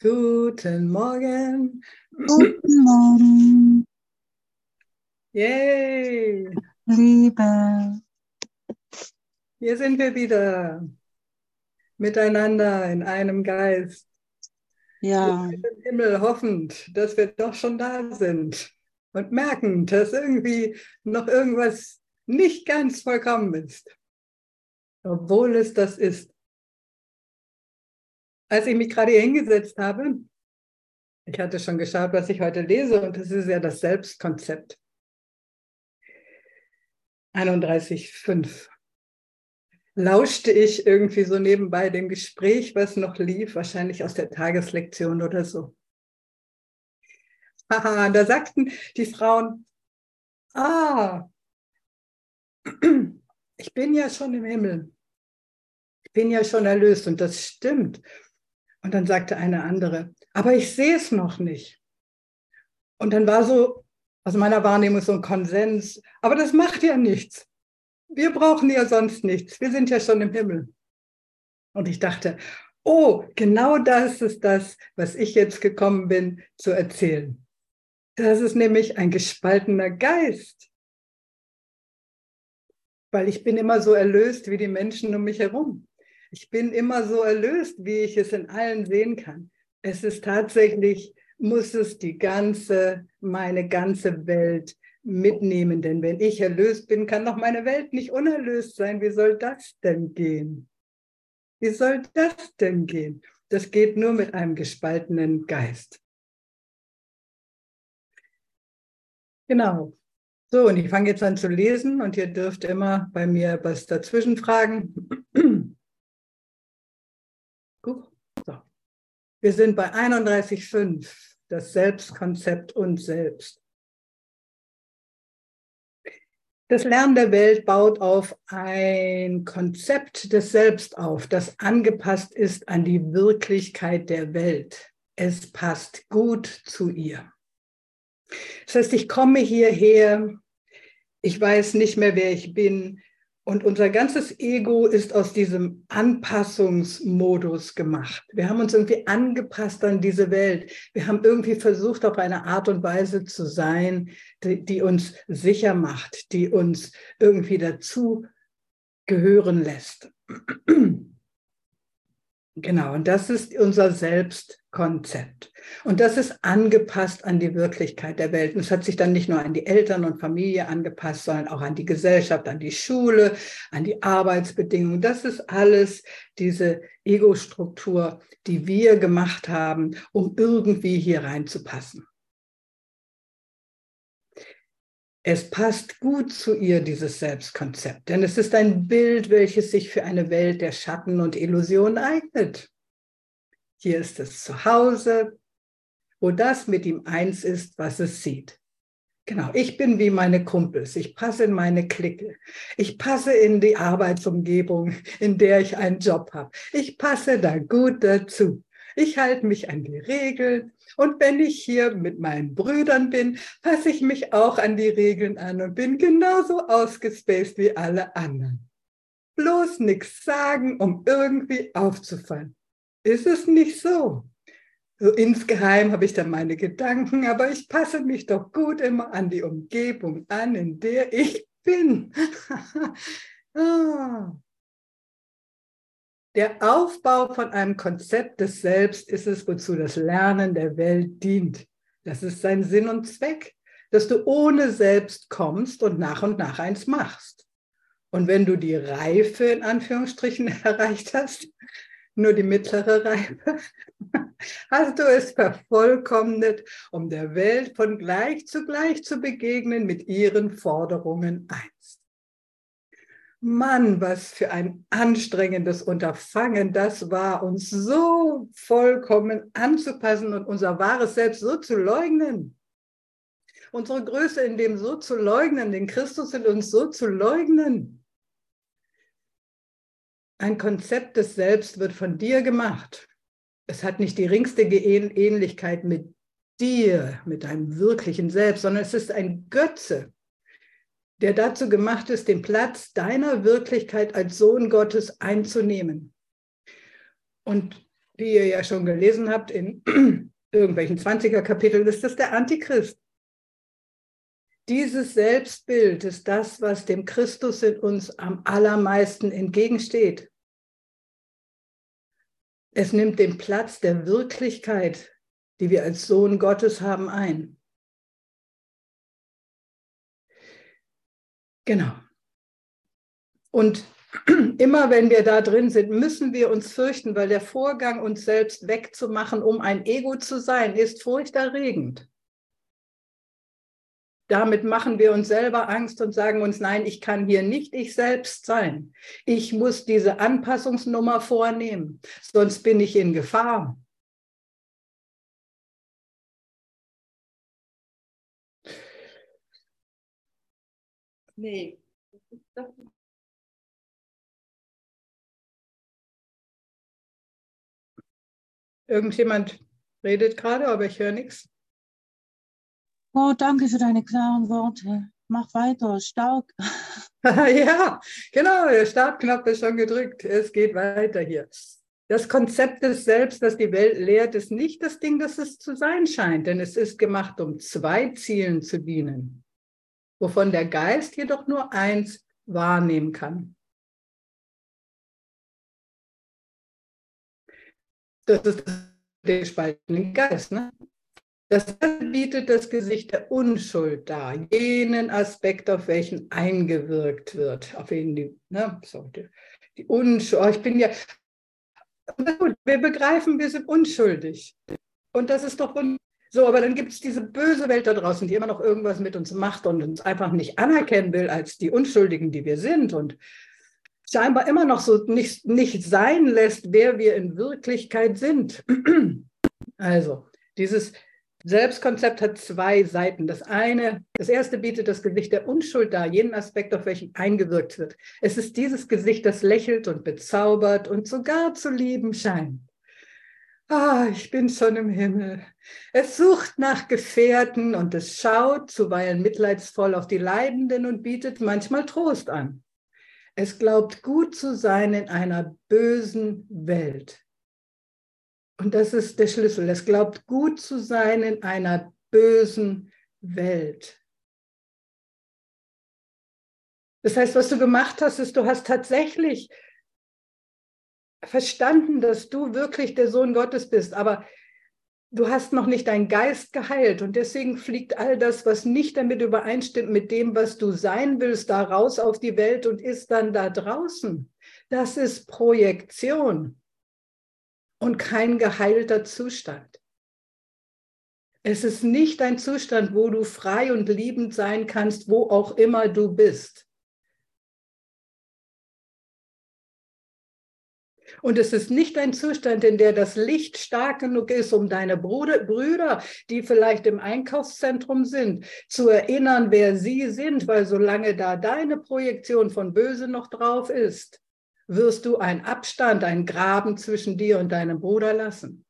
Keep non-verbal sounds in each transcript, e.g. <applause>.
Guten Morgen. Guten Morgen, Yay. Liebe. Hier sind wir wieder. Miteinander in einem Geist. Ja, Im Himmel hoffend, dass wir doch schon da sind. Und merken, dass irgendwie noch irgendwas nicht ganz vollkommen ist. Obwohl es das ist. Als ich mich gerade hier hingesetzt habe, ich hatte schon geschaut, was ich heute lese, und das ist ja das Selbstkonzept. 31,5. Lauschte ich irgendwie so nebenbei dem Gespräch, was noch lief, wahrscheinlich aus der Tageslektion oder so. Haha, da sagten die Frauen, ah, ich bin ja schon im Himmel. Ich bin ja schon erlöst und das stimmt. Und dann sagte eine andere, aber ich sehe es noch nicht. Und dann war so aus meiner Wahrnehmung so ein Konsens, aber das macht ja nichts. Wir brauchen ja sonst nichts. Wir sind ja schon im Himmel. Und ich dachte, oh, genau das ist das, was ich jetzt gekommen bin zu erzählen. Das ist nämlich ein gespaltener Geist. Weil ich bin immer so erlöst wie die Menschen um mich herum. Ich bin immer so erlöst, wie ich es in allen sehen kann. Es ist tatsächlich, muss es die ganze, meine ganze Welt mitnehmen. Denn wenn ich erlöst bin, kann doch meine Welt nicht unerlöst sein. Wie soll das denn gehen? Wie soll das denn gehen? Das geht nur mit einem gespaltenen Geist. Genau. So, und ich fange jetzt an zu lesen und ihr dürft immer bei mir was dazwischen fragen. Guck. So. Wir sind bei 31.5, das Selbstkonzept und Selbst. Das Lernen der Welt baut auf ein Konzept des Selbst auf, das angepasst ist an die Wirklichkeit der Welt. Es passt gut zu ihr. Das heißt, ich komme hierher, ich weiß nicht mehr, wer ich bin. Und unser ganzes Ego ist aus diesem Anpassungsmodus gemacht. Wir haben uns irgendwie angepasst an diese Welt. Wir haben irgendwie versucht, auf eine Art und Weise zu sein, die, die uns sicher macht, die uns irgendwie dazu gehören lässt. <clears throat> Genau, und das ist unser Selbstkonzept. Und das ist angepasst an die Wirklichkeit der Welt. Und es hat sich dann nicht nur an die Eltern und Familie angepasst, sondern auch an die Gesellschaft, an die Schule, an die Arbeitsbedingungen. Das ist alles diese Ego-Struktur, die wir gemacht haben, um irgendwie hier reinzupassen. Es passt gut zu ihr, dieses Selbstkonzept, denn es ist ein Bild, welches sich für eine Welt der Schatten und Illusion eignet. Hier ist es zu Hause, wo das mit ihm eins ist, was es sieht. Genau, ich bin wie meine Kumpels. Ich passe in meine Clique. Ich passe in die Arbeitsumgebung, in der ich einen Job habe. Ich passe da gut dazu. Ich halte mich an die Regeln. Und wenn ich hier mit meinen Brüdern bin, passe ich mich auch an die Regeln an und bin genauso ausgespaced wie alle anderen. Bloß nichts sagen, um irgendwie aufzufallen. Ist es nicht so? So insgeheim habe ich dann meine Gedanken, aber ich passe mich doch gut immer an die Umgebung an, in der ich bin. <laughs> ah. Der Aufbau von einem Konzept des Selbst ist es, wozu das Lernen der Welt dient. Das ist sein Sinn und Zweck, dass du ohne Selbst kommst und nach und nach eins machst. Und wenn du die Reife in Anführungsstrichen <laughs> erreicht hast, nur die mittlere Reife, <laughs> hast du es vervollkommnet, um der Welt von gleich zu gleich zu begegnen mit ihren Forderungen einst. Mann, was für ein anstrengendes Unterfangen das war, uns so vollkommen anzupassen und unser wahres Selbst so zu leugnen. Unsere Größe in dem so zu leugnen, den Christus in uns so zu leugnen. Ein Konzept des Selbst wird von dir gemacht. Es hat nicht die geringste Ähnlichkeit mit dir, mit deinem wirklichen Selbst, sondern es ist ein Götze der dazu gemacht ist, den Platz deiner Wirklichkeit als Sohn Gottes einzunehmen. Und wie ihr ja schon gelesen habt in <clears throat> irgendwelchen 20er Kapiteln, ist das der Antichrist. Dieses Selbstbild ist das, was dem Christus in uns am allermeisten entgegensteht. Es nimmt den Platz der Wirklichkeit, die wir als Sohn Gottes haben, ein. Genau. Und <clears throat> immer wenn wir da drin sind, müssen wir uns fürchten, weil der Vorgang, uns selbst wegzumachen, um ein Ego zu sein, ist furchterregend. Damit machen wir uns selber Angst und sagen uns, nein, ich kann hier nicht ich selbst sein. Ich muss diese Anpassungsnummer vornehmen, sonst bin ich in Gefahr. Nee. Irgendjemand redet gerade, aber ich höre nichts. Oh, danke für deine klaren Worte. Mach weiter, stark. <laughs> ja, genau, der Startknopf ist schon gedrückt. Es geht weiter hier. Das Konzept des Selbst, das die Welt lehrt, ist nicht das Ding, das es zu sein scheint, denn es ist gemacht, um zwei Zielen zu dienen, wovon der Geist jedoch nur eins wahrnehmen kann. Das ist der gespaltene Geist. Ne? Das bietet das Gesicht der Unschuld dar, jenen Aspekt, auf welchen eingewirkt wird, auf ihn die, ne, so, die, Unschuld. Oh, ich bin ja, wir begreifen, wir sind unschuldig. Und das ist doch so, aber dann gibt es diese böse Welt da draußen, die immer noch irgendwas mit uns macht und uns einfach nicht anerkennen will als die Unschuldigen, die wir sind und scheinbar immer noch so nicht, nicht sein lässt, wer wir in Wirklichkeit sind. <clears throat> Also, dieses Selbstkonzept hat zwei Seiten. Das eine, das erste bietet das Gesicht der Unschuld dar, jeden Aspekt, auf welchen eingewirkt wird. Es ist dieses Gesicht, das lächelt und bezaubert und sogar zu lieben scheint. Ah, ich bin schon im Himmel. Es sucht nach Gefährten und es schaut zuweilen mitleidsvoll auf die Leidenden und bietet manchmal Trost an. Es glaubt gut zu sein in einer bösen Welt. Und das ist der Schlüssel. Es glaubt gut zu sein in einer bösen Welt. Das heißt, was du gemacht hast, ist, du hast tatsächlich verstanden, dass du wirklich der Sohn Gottes bist, aber du hast noch nicht deinen Geist geheilt und deswegen fliegt all das, was nicht damit übereinstimmt mit dem, was du sein willst, da raus auf die Welt und ist dann da draußen. Das ist Projektion und kein geheilter Zustand. Es ist nicht ein Zustand, wo du frei und liebend sein kannst, wo auch immer du bist. Und es ist nicht ein Zustand, in der das Licht stark genug ist, um deine Bruder, Brüder, die vielleicht im Einkaufszentrum sind, zu erinnern, wer sie sind, weil solange da deine Projektion von Böse noch drauf ist, wirst du einen Abstand, einen Graben zwischen dir und deinem Bruder lassen.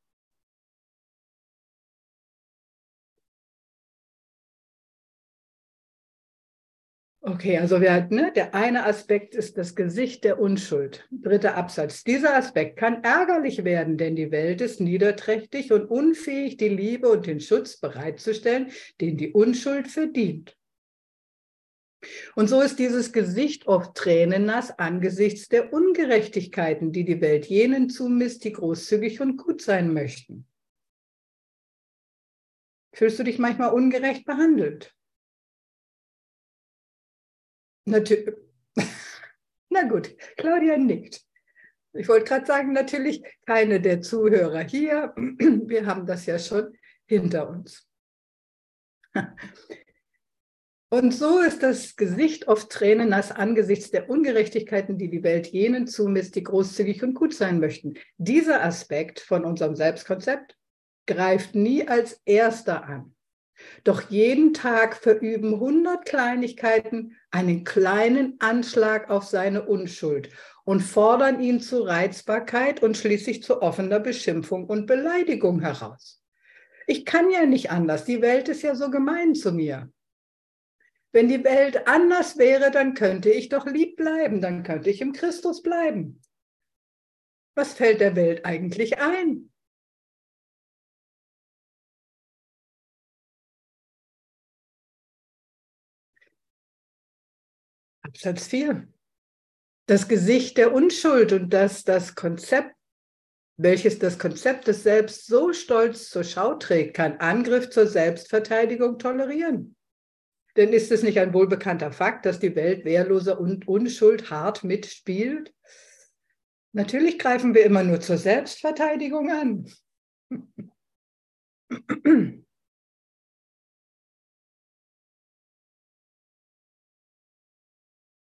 Okay, also wir, ne, der eine Aspekt ist das Gesicht der Unschuld. Dritter Absatz. Dieser Aspekt kann ärgerlich werden, denn die Welt ist niederträchtig und unfähig, die Liebe und den Schutz bereitzustellen, den die Unschuld verdient. Und so ist dieses Gesicht oft tränennass angesichts der Ungerechtigkeiten, die die Welt jenen zumisst, die großzügig und gut sein möchten. Fühlst du dich manchmal ungerecht behandelt? Natürlich. <laughs> Na gut, Claudia nickt. Ich wollte gerade sagen, natürlich keine der Zuhörer hier. <clears throat> Wir haben das ja schon hinter uns. <laughs> Und so ist das Gesicht oft tränennass angesichts der Ungerechtigkeiten, die die Welt jenen zumisst, die großzügig und gut sein möchten. Dieser Aspekt von unserem Selbstkonzept greift nie als erster an. Doch jeden Tag verüben hundert Kleinigkeiten einen kleinen Anschlag auf seine Unschuld und fordern ihn zu Reizbarkeit und schließlich zu offener Beschimpfung und Beleidigung heraus. Ich kann ja nicht anders. Die Welt ist ja so gemein zu mir. Wenn die Welt anders wäre, dann könnte ich doch lieb bleiben, dann könnte ich im Christus bleiben. Was fällt der Welt eigentlich ein? Absatz 4. Das Gesicht der Unschuld und das das Konzept, welches das Konzept des Selbst so stolz zur Schau trägt, kann Angriff zur Selbstverteidigung tolerieren. Denn ist es nicht ein wohlbekannter Fakt, dass die Welt wehrloser und Unschuld hart mitspielt? Natürlich greifen wir immer nur zur Selbstverteidigung an.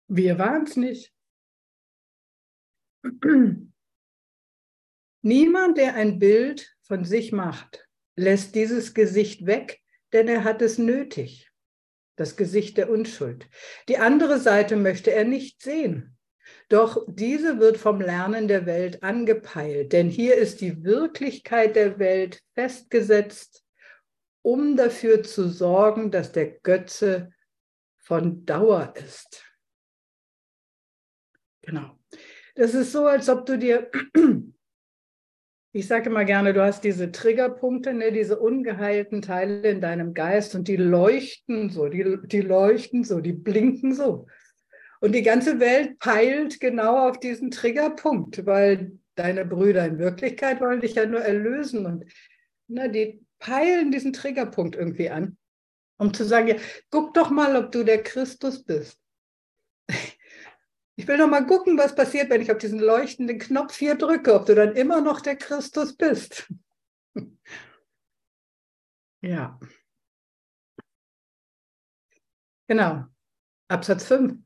Wir waren es nicht. <clears throat> Niemand, der ein Bild von sich macht, lässt dieses Gesicht weg, denn er hat es nötig. Das Gesicht der Unschuld. Die andere Seite möchte er nicht sehen. Doch diese wird vom Lernen der Welt angepeilt, denn hier ist die Wirklichkeit der Welt festgesetzt, um dafür zu sorgen, dass der Götze von Dauer ist. Genau. Das ist so, als ob du dir, <clears throat> ich sage immer gerne, du hast diese Triggerpunkte, ne, diese ungeheilten Teile in deinem Geist und die leuchten so, die, die leuchten so, die blinken so. Und die ganze Welt peilt genau auf diesen Triggerpunkt, weil deine Brüder in Wirklichkeit wollen dich ja nur erlösen und na, ne, die peilen diesen Triggerpunkt irgendwie an, um zu sagen, ja, guck doch mal, ob du der Christus bist. Ich will noch mal gucken, was passiert, wenn ich auf diesen leuchtenden Knopf hier drücke, ob du dann immer noch der Christus bist. <laughs> ja. Genau. Absatz 5.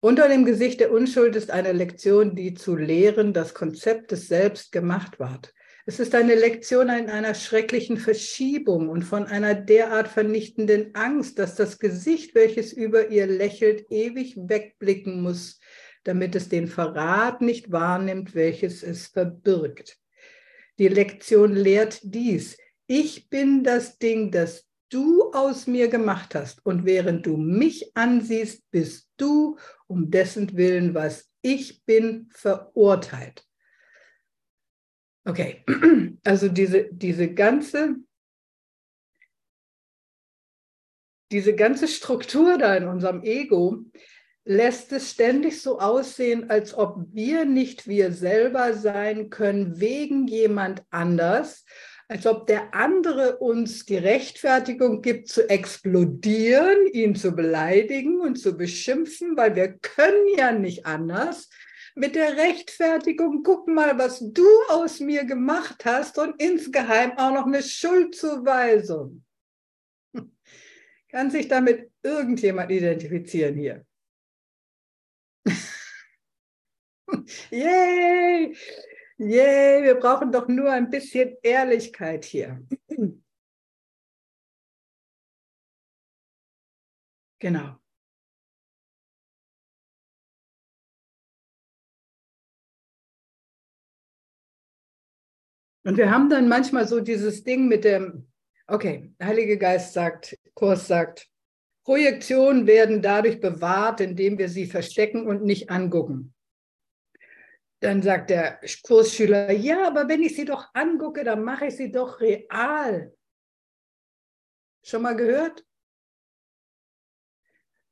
Unter dem Gesicht der Unschuld ist eine Lektion, die zu lehren das Konzept des Selbst gemacht ward. Es ist eine Lektion in einer schrecklichen Verschiebung und von einer derart vernichtenden Angst, dass das Gesicht, welches über ihr lächelt, ewig wegblicken muss, damit es den Verrat nicht wahrnimmt, welches es verbirgt. Die Lektion lehrt dies. Ich bin das Ding, das du aus mir gemacht hast. Und während du mich ansiehst, bist du um dessen Willen, was ich bin, verurteilt. Okay, <clears throat> also diese, diese ganze, diese ganze Struktur da in unserem Ego lässt es ständig so aussehen, als ob wir nicht wir selber sein können wegen jemand anders, als ob der andere uns die Rechtfertigung gibt, zu explodieren, ihn zu beleidigen und zu beschimpfen, weil wir können ja nicht anders mit der Rechtfertigung, guck mal, was du aus mir gemacht hast und insgeheim auch noch eine Schuldzuweisung. Kann sich damit irgendjemand identifizieren hier? <laughs> Yay! Yay, wir brauchen doch nur ein bisschen Ehrlichkeit hier. <clears throat> Genau. Und wir haben dann manchmal so dieses Ding mit dem, okay, Heilige Geist sagt, Kurs sagt, Projektionen werden dadurch bewahrt, indem wir sie verstecken und nicht angucken. Dann sagt der Kursschüler, ja, aber wenn ich sie doch angucke, dann mache ich sie doch real. Schon mal gehört?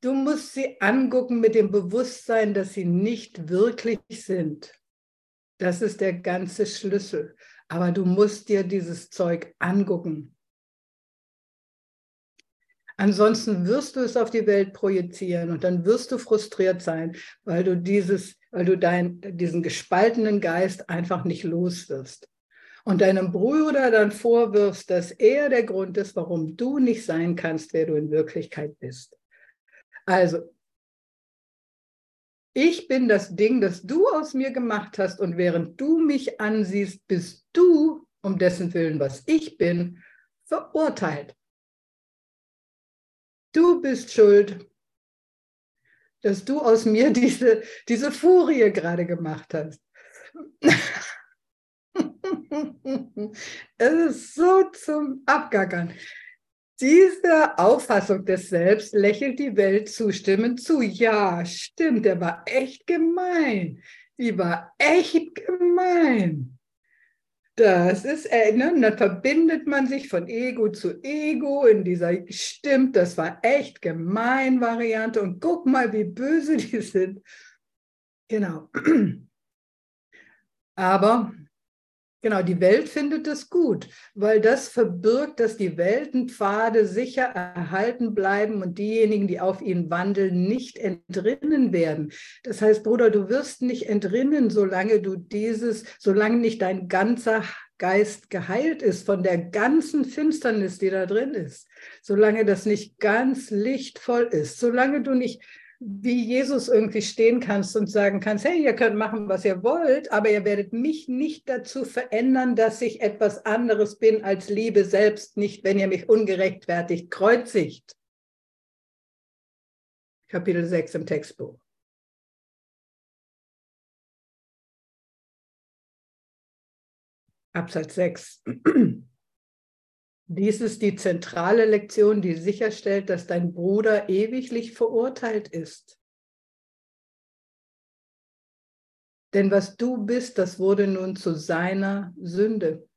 Du musst sie angucken mit dem Bewusstsein, dass sie nicht wirklich sind. Das ist der ganze Schlüssel. Aber du musst dir dieses Zeug angucken. Ansonsten wirst du es auf die Welt projizieren und dann wirst du frustriert sein, weil du dieses, weil du dein, diesen gespaltenen Geist einfach nicht los wirst. Und deinem Bruder dann vorwirfst, dass er der Grund ist, warum du nicht sein kannst, wer du in Wirklichkeit bist. Also ich bin das Ding, das du aus mir gemacht hast und während du mich ansiehst, bist du, um dessen Willen, was ich bin, verurteilt. Du bist schuld, dass du aus mir <laughs> diese, diese Furie gerade gemacht hast. <laughs> es ist so zum Abgackern. Dieser Auffassung des Selbst lächelt die Welt zustimmend zu. Ja, stimmt, der war echt gemein. die war echt gemein. Das ist, äh, ne, dann verbindet man sich von Ego zu Ego in dieser, stimmt, das war echt gemein Variante und guck mal, wie böse die sind. Genau. <clears throat> Aber Genau, die Welt findet es gut, weil das verbirgt, dass die Weltenpfade sicher erhalten bleiben und diejenigen, die auf ihnen wandeln, nicht entrinnen werden. Das heißt, Bruder, du wirst nicht entrinnen, solange du dieses, solange nicht dein ganzer Geist geheilt ist von der ganzen Finsternis, die da drin ist, solange das nicht ganz lichtvoll ist, solange du nicht wie Jesus irgendwie stehen kannst und sagen kannst, hey, ihr könnt machen, was ihr wollt, aber ihr werdet mich nicht dazu verändern, dass ich etwas anderes bin als Liebe selbst, nicht wenn ihr mich ungerechtfertigt kreuzigt. Kapitel 6 im Textbuch. Absatz 6. Dies ist die zentrale Lektion, die sicherstellt, dass dein Bruder ewiglich verurteilt ist. Denn was du bist, das wurde nun zu seiner Sünde.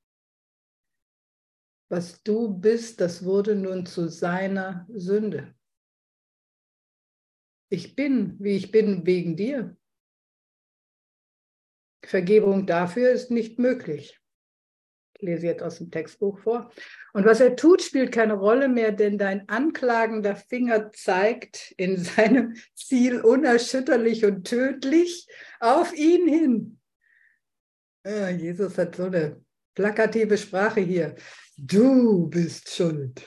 Was du bist, das wurde nun zu seiner Sünde. Ich bin, wie ich bin, wegen dir. Vergebung dafür ist nicht möglich lese jetzt aus dem Textbuch vor. Und was er tut, spielt keine Rolle mehr, denn dein anklagender Finger zeigt in <laughs> seinem Ziel unerschütterlich und tödlich auf ihn hin. Ja, Jesus hat so eine plakative Sprache hier. Du bist schuld.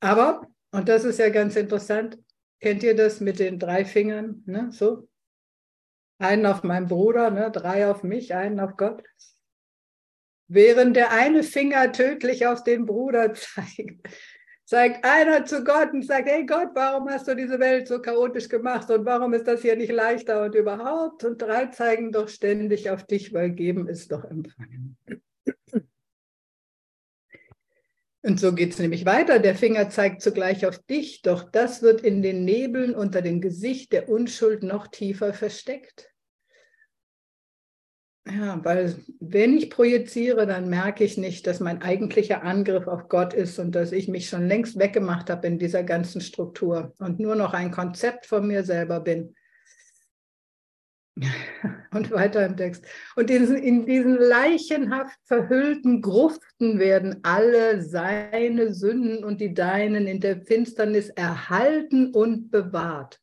Aber, und das ist ja ganz interessant, kennt ihr das mit den drei Fingern? Ne? So, einen auf meinen Bruder, ne, drei auf mich, einen auf Gott. Während der eine Finger tödlich auf den Bruder <laughs> zeigt, zeigt einer zu Gott und sagt, hey Gott, warum hast du diese Welt so chaotisch gemacht und warum ist das hier nicht leichter und überhaupt? Und drei zeigen doch ständig auf dich, weil geben ist doch empfangen. Und so geht es nämlich weiter. Der Finger zeigt zugleich auf dich, doch das wird in den Nebeln unter dem Gesicht der Unschuld noch tiefer versteckt. Ja, weil wenn ich projiziere, dann merke ich nicht, dass mein eigentlicher Angriff auf Gott ist und dass ich mich schon längst weggemacht habe in dieser ganzen Struktur und nur noch ein Konzept von mir selber bin. <laughs> Und weiter im Text. Und in, in diesen leichenhaft verhüllten Gruften werden alle seine Sünden und die deinen in der Finsternis erhalten und bewahrt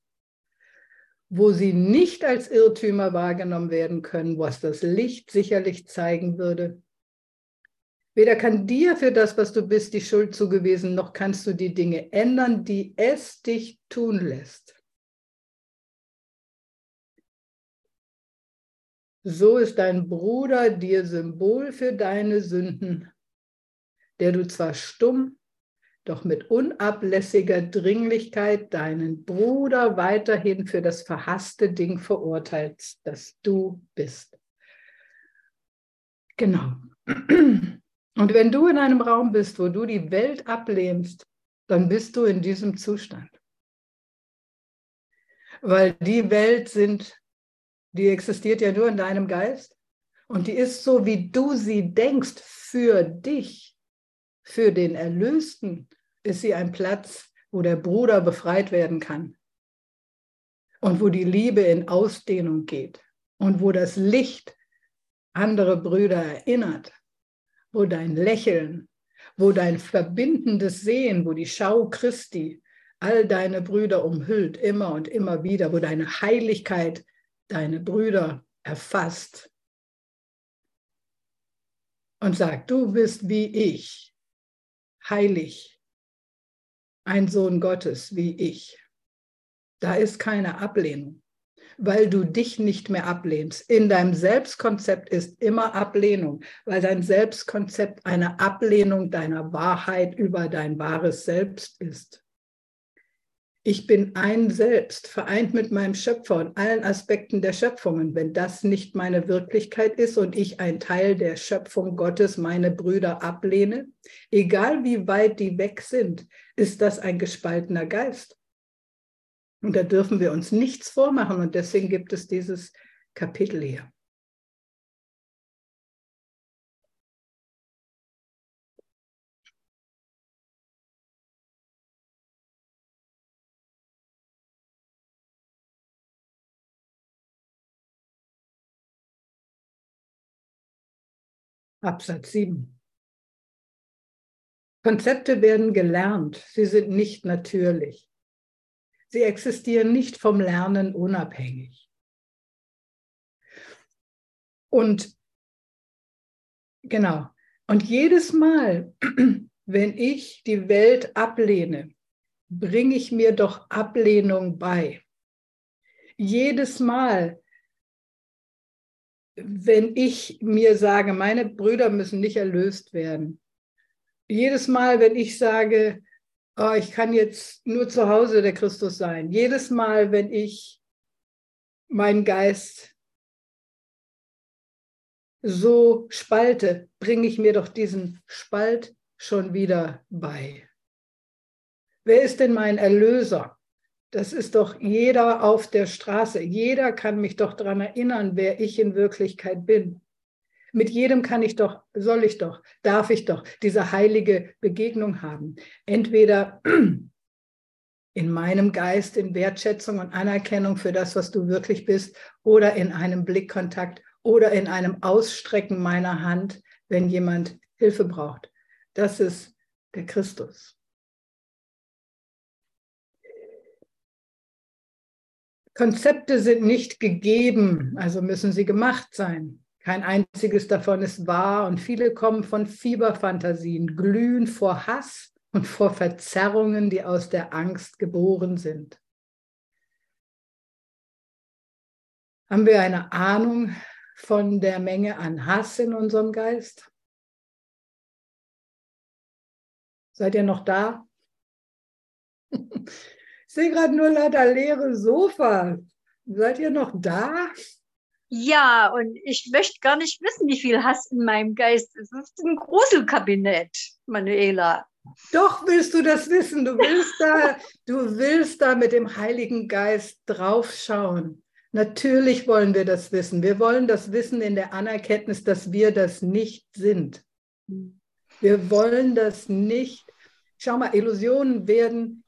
wo sie nicht als Irrtümer wahrgenommen werden können, was das Licht sicherlich zeigen würde. Weder kann dir für das, was du bist, die Schuld zugewiesen, noch kannst du die Dinge ändern, die es dich tun lässt. So ist dein Bruder dir Symbol für deine Sünden, der du zwar stumm doch mit unablässiger Dringlichkeit deinen Bruder weiterhin für das verhasste Ding verurteilst, das du bist. Genau. Und wenn du in einem Raum bist, wo du die Welt ablehnst, dann bist du in diesem Zustand. Weil die Welt sind, die existiert ja nur in deinem Geist und die ist so, wie du sie denkst, für dich, für den Erlösten, ist sie ein Platz, wo der Bruder befreit werden kann. Und wo die Liebe in Ausdehnung geht. Und wo das Licht andere Brüder erinnert, wo dein Lächeln, wo dein verbindendes Sehen, wo die Schau Christi all deine Brüder umhüllt, immer und immer wieder, wo deine Heiligkeit deine Brüder erfasst. Und sagt, du bist wie ich, heilig, ein Sohn Gottes wie ich. Da ist keine Ablehnung, weil du dich nicht mehr ablehnst. In deinem Selbstkonzept ist immer Ablehnung, weil dein Selbstkonzept eine Ablehnung deiner Wahrheit über dein wahres Selbst ist. Ich bin ein Selbst, vereint mit meinem Schöpfer und allen Aspekten der Schöpfung. Und wenn das nicht meine Wirklichkeit ist und ich ein Teil der Schöpfung Gottes, meine Brüder ablehne, egal wie weit die weg sind, ist das ein gespaltener Geist. Und da dürfen wir uns nichts vormachen und deswegen gibt es dieses Kapitel hier. Absatz 7. Konzepte werden gelernt, sie sind nicht natürlich. Sie existieren nicht vom Lernen unabhängig. Und genau, und jedes Mal, <clears throat> wenn ich die Welt ablehne, bringe ich mir doch Ablehnung bei. Jedes Mal, wenn ich mir sage, meine Brüder müssen nicht erlöst werden, jedes Mal, wenn ich sage, oh, ich kann jetzt nur zu Hause der Christus sein, jedes Mal, wenn ich meinen Geist so spalte, bringe ich mir doch diesen Spalt schon wieder bei. Wer ist denn mein Erlöser? Das ist doch jeder auf der Straße. Jeder kann mich doch daran erinnern, wer ich in Wirklichkeit bin. Mit jedem kann ich doch, soll ich doch, darf ich doch diese heilige Begegnung haben. Entweder <clears throat> in meinem Geist in Wertschätzung und Anerkennung für das, was du wirklich bist, oder in einem Blickkontakt oder in einem Ausstrecken meiner Hand, wenn jemand Hilfe braucht. Das ist der Christus. Konzepte sind nicht gegeben, also müssen sie gemacht sein. Kein einziges davon ist wahr und viele kommen von Fieberfantasien, glühen vor Hass und vor Verzerrungen, die aus der Angst geboren sind. Haben wir eine Ahnung von der Menge an Hass in unserem Geist? Seid ihr noch da? <laughs> Ich sehe gerade nur lauter leere Sofas. Seid ihr noch da? Ja, und ich möchte gar nicht wissen, wie viel Hass in meinem Geist ist. Es ist ein Gruselkabinett, Manuela. Doch willst du das wissen. Du willst da, du willst da mit dem Heiligen Geist draufschauen. Natürlich wollen wir das wissen. Wir wollen das wissen in der Anerkenntnis, dass wir das nicht sind. Wir wollen das nicht. Schau mal, Illusionen werden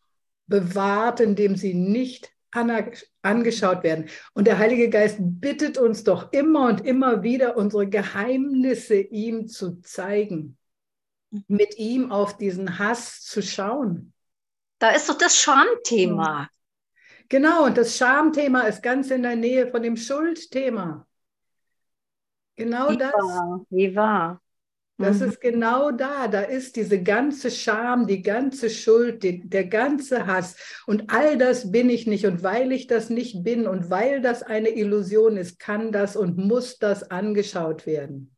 bewahrt, indem sie nicht angeschaut werden. Und der Heilige Geist bittet uns doch immer und immer wieder, unsere Geheimnisse ihm zu zeigen, mit ihm auf diesen Hass zu schauen. Da ist doch das Schamthema. Genau, und das Schamthema ist ganz in der Nähe von dem Schuldthema. Genau wie das. Wahr, wie wahr. Das Mhm. ist genau da. Da ist diese ganze Scham, die ganze Schuld, die, der ganze Hass. Und all das bin ich nicht. Und weil ich das nicht bin und weil das eine Illusion ist, kann das und muss das angeschaut werden.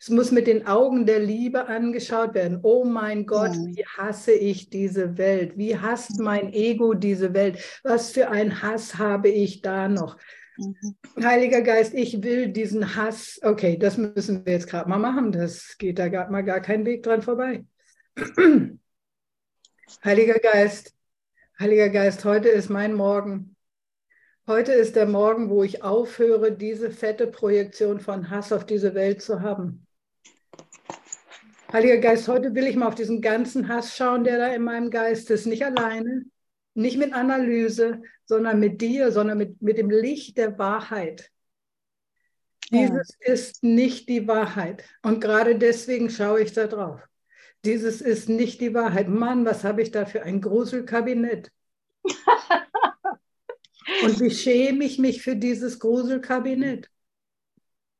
Es muss mit den Augen der Liebe angeschaut werden. Oh mein Gott, Mhm. wie hasse ich diese Welt? Wie hasst mein Ego diese Welt? Was für ein Hass habe ich da noch? Mhm. Heiliger Geist, ich will diesen Hass. Okay, das müssen wir jetzt gerade mal machen. Das geht da gerade mal gar kein Weg dran vorbei. <clears throat> Heiliger Geist, Heiliger Geist, heute ist mein Morgen. Heute ist der Morgen, wo ich aufhöre, diese fette Projektion von Hass auf diese Welt zu haben. Heiliger Geist, heute will ich mal auf diesen ganzen Hass schauen, der da in meinem Geist ist. Nicht alleine, nicht mit Analyse, sondern mit dir, sondern mit, mit dem Licht der Wahrheit. Ja. Dieses ist nicht die Wahrheit. Und gerade deswegen schaue ich da drauf. Dieses ist nicht die Wahrheit. Mann, was habe ich da für ein Gruselkabinett? <laughs> Und wie schäme ich mich für dieses Gruselkabinett?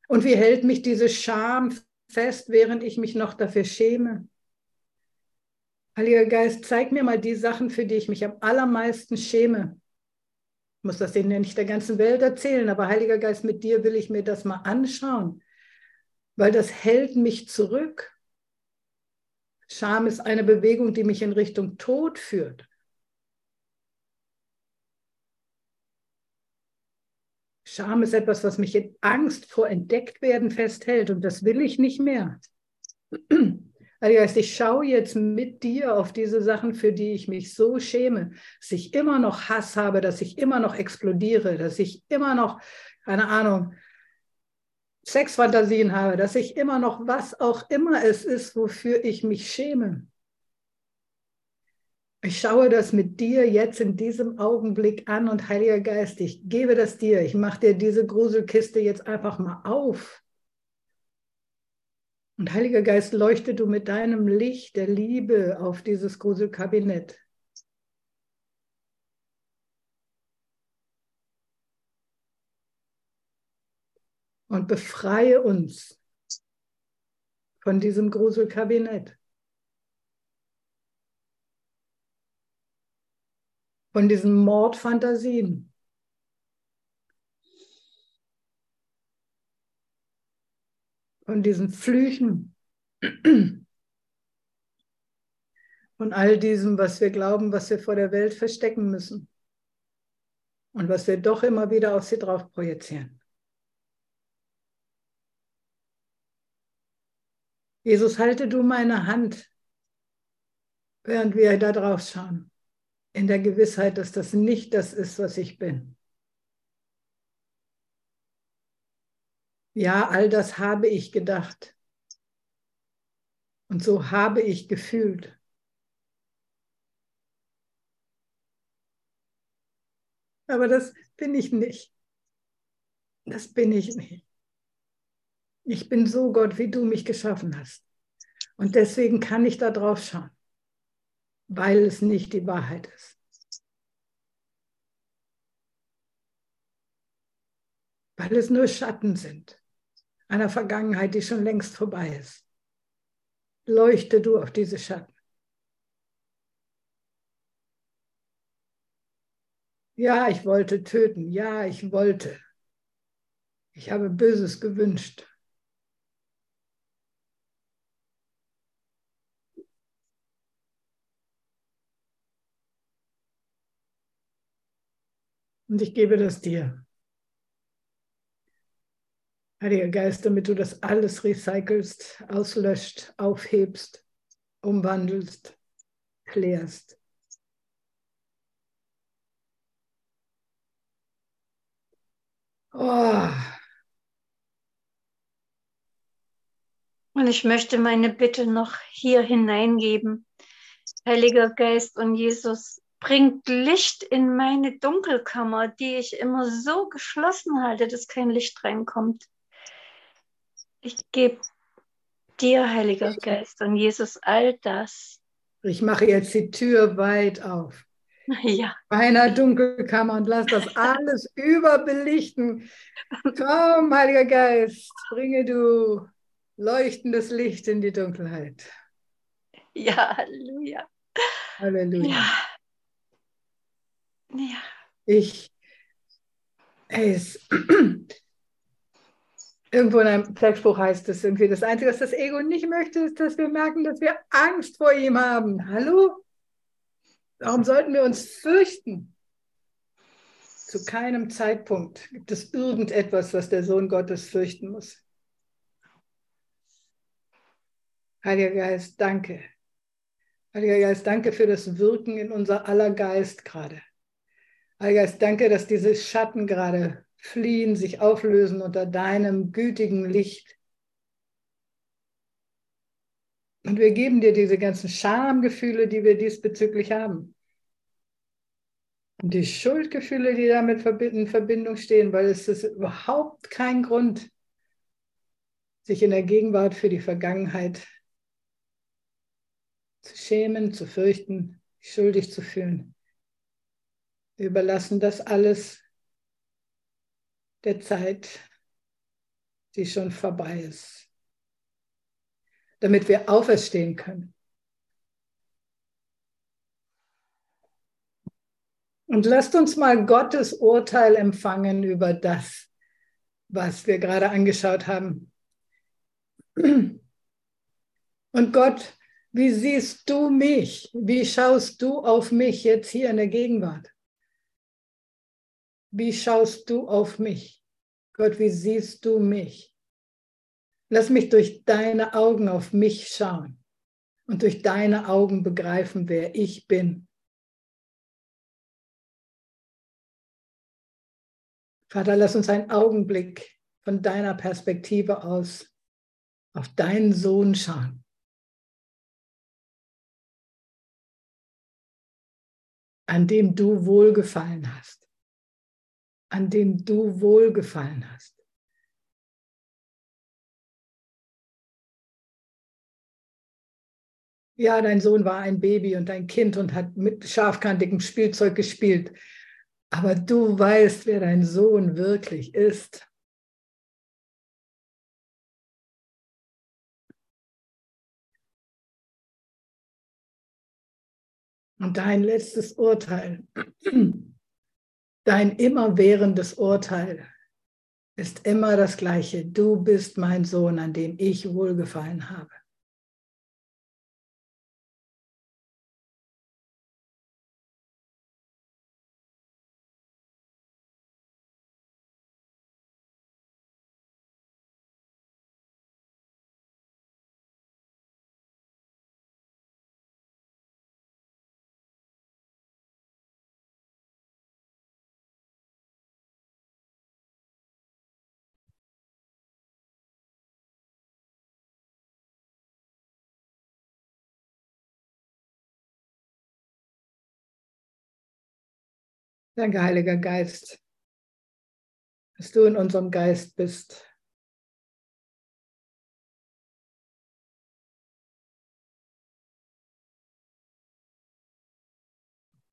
Und wie hält mich diese Scham fest, während ich mich noch dafür schäme? Heiliger Geist, zeig mir mal die Sachen, für die ich mich am allermeisten schäme. Muss das denen ja nicht der ganzen Welt erzählen, aber Heiliger Geist, mit dir will ich mir das mal anschauen, weil das hält mich zurück. Scham ist eine Bewegung, die mich in Richtung Tod führt. Scham ist etwas, was mich in Angst vor Entdecktwerden festhält und das will ich nicht mehr. Heiliger Geist, ich schaue jetzt mit dir auf diese Sachen, für die ich mich so schäme, dass ich immer noch Hass habe, dass ich immer noch explodiere, dass ich immer noch, keine Ahnung, Sexfantasien habe, dass ich immer noch was auch immer es ist, wofür ich mich schäme. Ich schaue das mit dir jetzt in diesem Augenblick an und Heiliger Geist, ich gebe das dir. Ich mache dir diese Gruselkiste jetzt einfach mal auf. Und Heiliger Geist, leuchte du mit deinem Licht der Liebe auf dieses Gruselkabinett. Und befreie uns von diesem Gruselkabinett. von diesen Mordfantasien. Von diesen Flüchen. Von all diesem, was wir glauben, was wir vor der Welt verstecken müssen. Und was wir doch immer wieder auf sie drauf projizieren. Jesus, halte du meine Hand, während wir da drauf schauen in der Gewissheit, dass das nicht das ist, was ich bin. Ja, all das habe ich gedacht. Und so habe ich gefühlt. Aber das bin ich nicht. Das bin ich nicht. Ich bin so Gott, wie du mich geschaffen hast. Und deswegen kann ich da drauf schauen weil es nicht die Wahrheit ist. Weil es nur Schatten sind einer Vergangenheit, die schon längst vorbei ist. Leuchte du auf diese Schatten. Ja, ich wollte töten. Ja, ich wollte. Ich habe Böses gewünscht. Und ich gebe das dir. Heiliger Geist, damit du das alles recycelst, auslöscht, aufhebst, umwandelst, klärst. Oh. Und ich möchte meine Bitte noch hier hineingeben. Heiliger Geist und Jesus, bringt Licht in meine Dunkelkammer, die ich immer so geschlossen halte, dass kein Licht reinkommt. Ich gebe dir, Heiliger Geist und Jesus, all das. Ich mache jetzt die Tür weit auf. <laughs> Ja. Meiner Dunkelkammer und lass das <laughs> alles überbelichten. Komm, Heiliger Geist, bringe du leuchtendes Licht in die Dunkelheit. Ja, Halleluja. Halleluja. Ja. Ja. Ich, es, <clears throat> irgendwo in einem Textbuch heißt es irgendwie, das Einzige, was das Ego nicht möchte, ist, dass wir merken, dass wir Angst vor ihm haben. Hallo? Warum sollten wir uns fürchten? Zu keinem Zeitpunkt gibt es irgendetwas, was der Sohn Gottes fürchten muss. Heiliger Geist, danke. Heiliger Geist, danke für das Wirken in unser aller Geist gerade. Heiliger Geist, danke, dass diese Schatten gerade fliehen, sich auflösen unter deinem gütigen Licht. Und wir geben dir diese ganzen Schamgefühle, die wir diesbezüglich haben. Und die Schuldgefühle, die damit in Verbindung stehen, weil es ist überhaupt kein Grund, sich in der Gegenwart für die Vergangenheit zu schämen, zu fürchten, schuldig zu fühlen. Wir überlassen das alles der Zeit, die schon vorbei ist, damit wir auferstehen können. Und lasst uns mal Gottes Urteil empfangen über das, was wir gerade angeschaut haben. Und Gott, wie siehst du mich? Wie schaust du auf mich jetzt hier in der Gegenwart? Wie schaust du auf mich? Gott, wie siehst du mich? Lass mich durch deine Augen auf mich schauen. und durch deine Augen begreifen, wer ich bin. Vater, lass uns einen Augenblick von deiner Perspektive aus auf deinen Sohn schauen. an dem du wohlgefallen hast, an dem du wohlgefallen hast. Ja, dein Sohn war ein Baby und ein Kind und hat mit scharfkantigem Spielzeug gespielt. Aber du weißt, wer dein Sohn wirklich ist. Und dein letztes Urteil, dein immerwährendes Urteil ist immer das gleiche. Du bist mein Sohn, an dem ich wohlgefallen habe. Danke, Heiliger Geist, dass du in unserem Geist bist.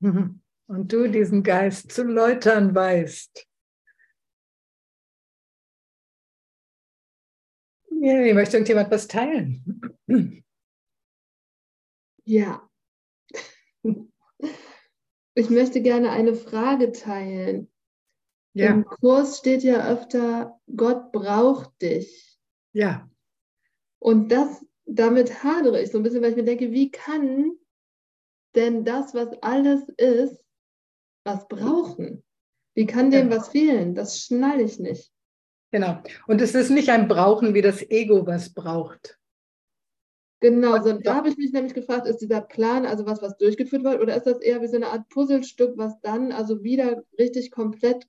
<laughs> Und du diesen Geist zu läutern weißt. Ja, ich möchte irgendjemand was teilen. Ja. <laughs> Ich möchte gerne eine Frage teilen. Ja. Im Kurs steht ja öfter, Gott braucht dich. Ja. Und das, damit hadere ich so ein bisschen, weil ich mir denke, wie kann denn das, was alles ist, was brauchen? Wie kann dem ja. was fehlen? Das schnalle ich nicht. Genau. Und es ist nicht ein Brauchen wie das Ego, was braucht. Genau, so, da habe ich mich nämlich gefragt, ist dieser Plan also was, was durchgeführt wird, oder ist das eher wie so eine Art Puzzlestück, was dann also wieder richtig komplett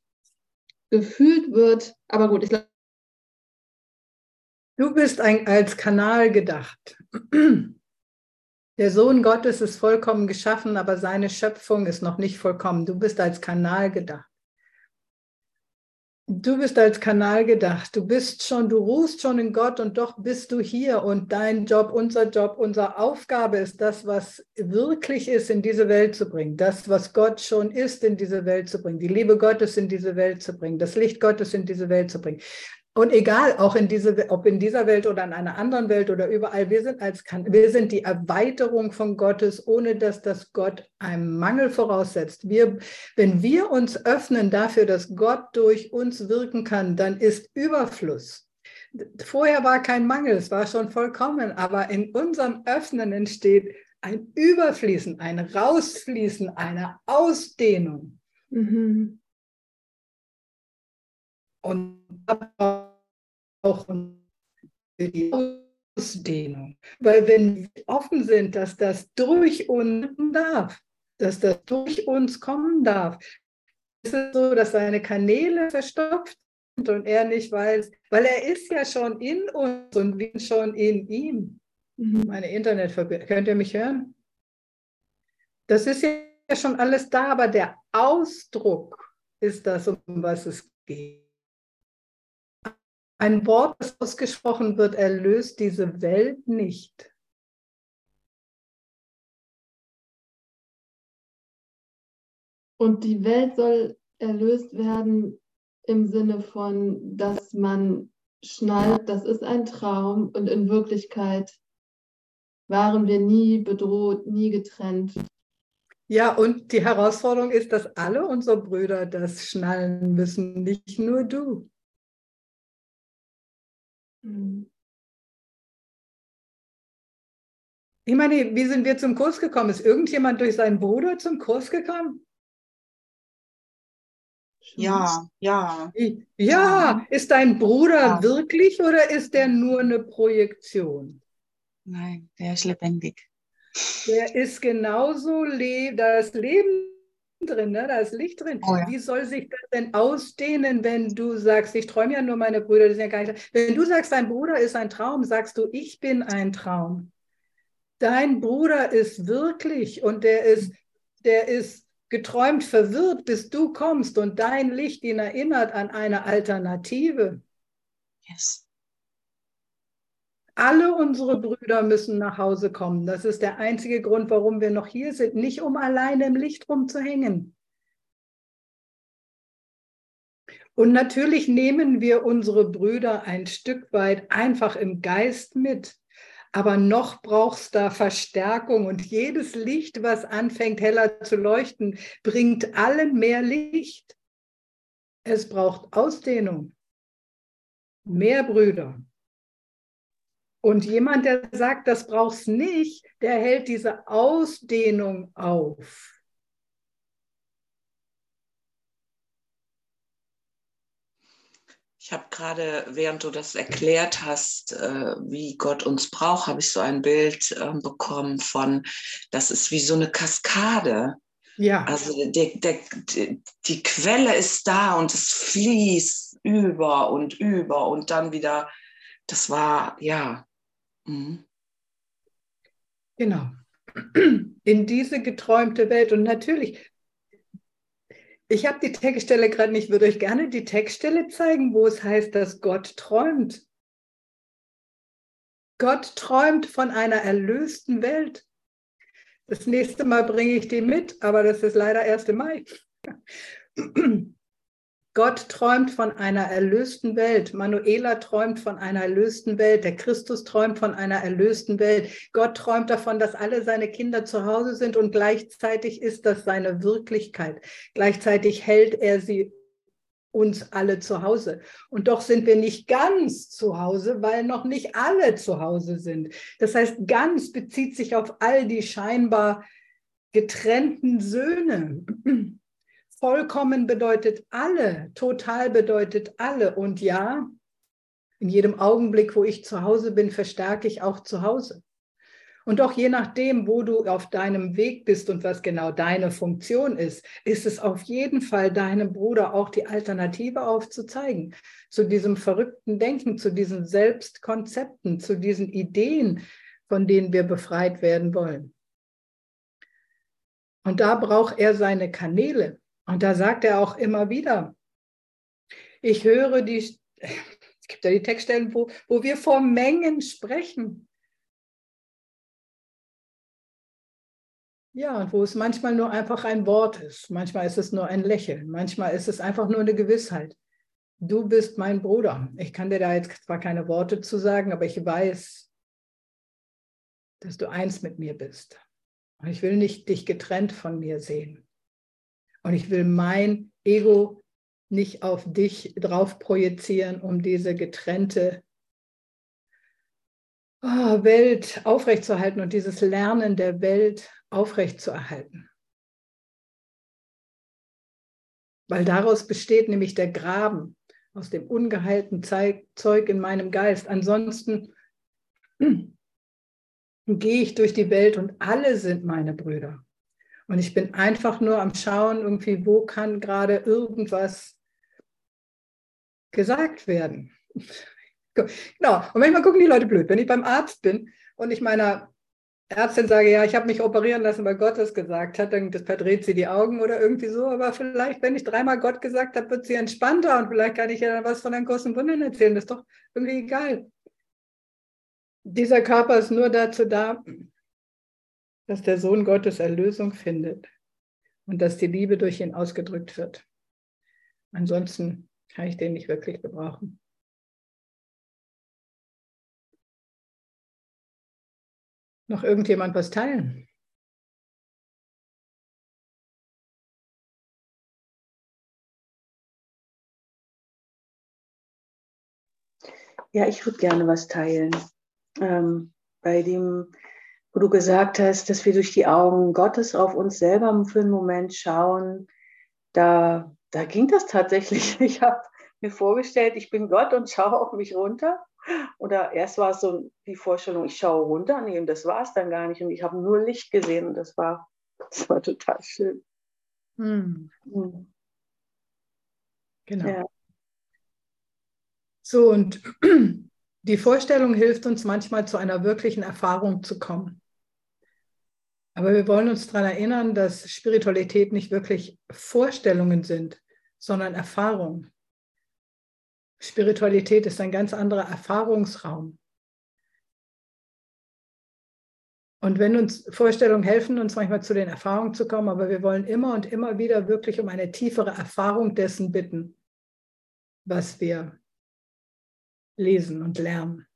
gefühlt wird? Aber gut, ich glaube. Du bist ein, als Kanal gedacht. Der Sohn Gottes ist vollkommen geschaffen, aber seine Schöpfung ist noch nicht vollkommen. Du bist als Kanal gedacht. Du bist als Kanal gedacht. Du bist schon, du ruhst schon in Gott und doch bist du hier und dein Job, unser Job, unsere Aufgabe ist das, was wirklich ist, in diese Welt zu bringen. Das, was Gott schon ist, in diese Welt zu bringen. Die Liebe Gottes in diese Welt zu bringen. Das Licht Gottes in diese Welt zu bringen. Und egal, auch in diese, ob in dieser Welt oder in einer anderen Welt oder überall, wir sind, als, wir sind die Erweiterung von Gottes, ohne dass das Gott einem Mangel voraussetzt. Wir, wenn wir uns öffnen dafür, dass Gott durch uns wirken kann, dann ist Überfluss. Vorher war kein Mangel, es war schon vollkommen, aber in unserem Öffnen entsteht ein Überfließen, ein Rausfließen, eine Ausdehnung. Mhm. Und auch für die Ausdehnung. Weil wenn wir offen sind, dass das durch uns darf, dass das durch uns kommen darf, ist es so, dass seine Kanäle verstopft sind und er nicht weiß, weil er ist ja schon in uns und wir schon in ihm. Mhm. Meine Internetverbindung, könnt ihr mich hören? Das ist ja schon alles da, aber der Ausdruck ist das, um was es geht. Ein Wort, das ausgesprochen wird, erlöst diese Welt nicht. Und die Welt soll erlöst werden im Sinne von, dass man schnallt, das ist ein Traum und in Wirklichkeit waren wir nie bedroht, nie getrennt. Ja, und die Herausforderung ist, dass alle unsere Brüder das schnallen müssen, nicht nur du. Mhm. Ich meine, wie sind wir zum Kurs gekommen? Ist irgendjemand durch seinen Bruder zum Kurs gekommen? Ja, ja. Ja, ist dein Bruder ja. wirklich oder ist der nur eine Projektion? Nein, der ist lebendig. der ist genauso, le da ist Leben drin, ne? da ist Licht drin. Oh ja. Wie soll sich das denn ausdehnen, wenn du sagst, ich träume ja nur meine Brüder, die sind ja gar nicht. Wenn du sagst, dein Bruder ist ein Traum, sagst du, ich bin ein Traum. Dein Bruder ist wirklich und der ist, der ist geträumt verwirrt, bis du kommst und dein Licht ihn erinnert an eine Alternative. Yes. Alle unsere Brüder müssen nach Hause kommen. Das ist der einzige Grund, warum wir noch hier sind. Nicht um alleine im Licht rumzuhängen. Und natürlich nehmen wir unsere Brüder ein Stück weit einfach im Geist mit. Aber noch braucht es da Verstärkung und jedes Licht, was anfängt heller zu leuchten, bringt allen mehr Licht. Es braucht Ausdehnung, mehr Brüder, und jemand, der sagt, das brauchst nicht, der hält diese Ausdehnung auf. Ich habe gerade, während du das erklärt hast, äh, wie Gott uns braucht, habe ich so ein Bild äh, bekommen von, das ist wie so eine Kaskade. Ja. Also der, der, die Quelle ist da und es fließt über und über und dann wieder, das war, ja, Mhm. Genau. In diese geträumte Welt. Und natürlich, ich habe die Textstelle gerade nicht, würde euch gerne die Textstelle zeigen, wo es heißt, dass Gott träumt. Gott träumt von einer erlösten Welt. Das nächste Mal bringe ich die mit, aber das ist leider 1. Mai. Gott träumt von einer erlösten Welt. Manuela träumt von einer erlösten Welt. Der Christus träumt von einer erlösten Welt. Gott träumt davon, dass alle seine Kinder zu Hause sind und gleichzeitig ist das seine Wirklichkeit. Gleichzeitig hält er sie uns alle zu Hause. Und doch sind wir nicht ganz zu Hause, weil noch nicht alle zu Hause sind. Das heißt, ganz bezieht sich auf all die scheinbar getrennten Söhne. Vollkommen bedeutet alle, total bedeutet alle. Und ja, in jedem Augenblick, wo ich zu Hause bin, verstärke ich auch zu Hause. Und auch je nachdem, wo du auf deinem Weg bist und was genau deine Funktion ist, ist es auf jeden Fall deinem Bruder auch die Alternative aufzuzeigen zu diesem verrückten Denken, zu diesen Selbstkonzepten, zu diesen Ideen, von denen wir befreit werden wollen. Und da braucht er seine Kanäle. Und da sagt er auch immer wieder, ich höre die, es gibt ja die Textstellen, wo, wo wir vor Mengen sprechen. Ja, und wo es manchmal nur einfach ein Wort ist, manchmal ist es nur ein Lächeln, manchmal ist es einfach nur eine Gewissheit. Du bist mein Bruder. Ich kann dir da jetzt zwar keine Worte zu sagen, aber ich weiß, dass du eins mit mir bist. Und ich will nicht dich getrennt von mir sehen. Und ich will mein Ego nicht auf dich drauf projizieren, um diese getrennte oh, Welt aufrechtzuerhalten und dieses Lernen der Welt aufrechtzuerhalten. Weil daraus besteht nämlich der Graben aus dem ungeheilten Zeug in meinem Geist. Ansonsten <clears throat> gehe ich durch die Welt und alle sind meine Brüder. Und ich bin einfach nur am Schauen, irgendwie, wo kann gerade irgendwas gesagt werden. genau. Und manchmal gucken die Leute blöd. Wenn ich beim Arzt bin und ich meiner Ärztin sage, ja, ich habe mich operieren lassen, weil Gott es gesagt hat, dann verdreht sie die Augen oder irgendwie so. Aber vielleicht, wenn ich dreimal Gott gesagt habe, wird sie entspannter und vielleicht kann ich ja dann was von den großen Wundern erzählen. Das ist doch irgendwie egal. Dieser Körper ist nur dazu da, dass der Sohn Gottes Erlösung findet und dass die Liebe durch ihn ausgedrückt wird. Ansonsten kann ich den nicht wirklich gebrauchen. Noch irgendjemand was teilen? Ja, ich würde gerne was teilen. Ähm, bei dem wo du gesagt hast, dass wir durch die Augen Gottes auf uns selber für einen Moment schauen, da, da ging das tatsächlich. <laughs> Ich habe mir vorgestellt, ich bin Gott und schaue auf mich runter Oder erst war es so die Vorstellung, ich schaue runter, nee, und das war es dann gar nicht. Und ich habe nur Licht gesehen und das war, <laughs> das war total schön. Hm. Hm. Genau. Ja. So, und <clears throat> die Vorstellung hilft uns manchmal zu einer wirklichen Erfahrung zu kommen. Aber wir wollen uns daran erinnern, dass Spiritualität nicht wirklich Vorstellungen sind, sondern Erfahrungen. Spiritualität ist ein ganz anderer Erfahrungsraum. Und wenn uns Vorstellungen helfen, uns manchmal zu den Erfahrungen zu kommen, aber wir wollen immer und immer wieder wirklich um eine tiefere Erfahrung dessen bitten, was wir lesen und lernen.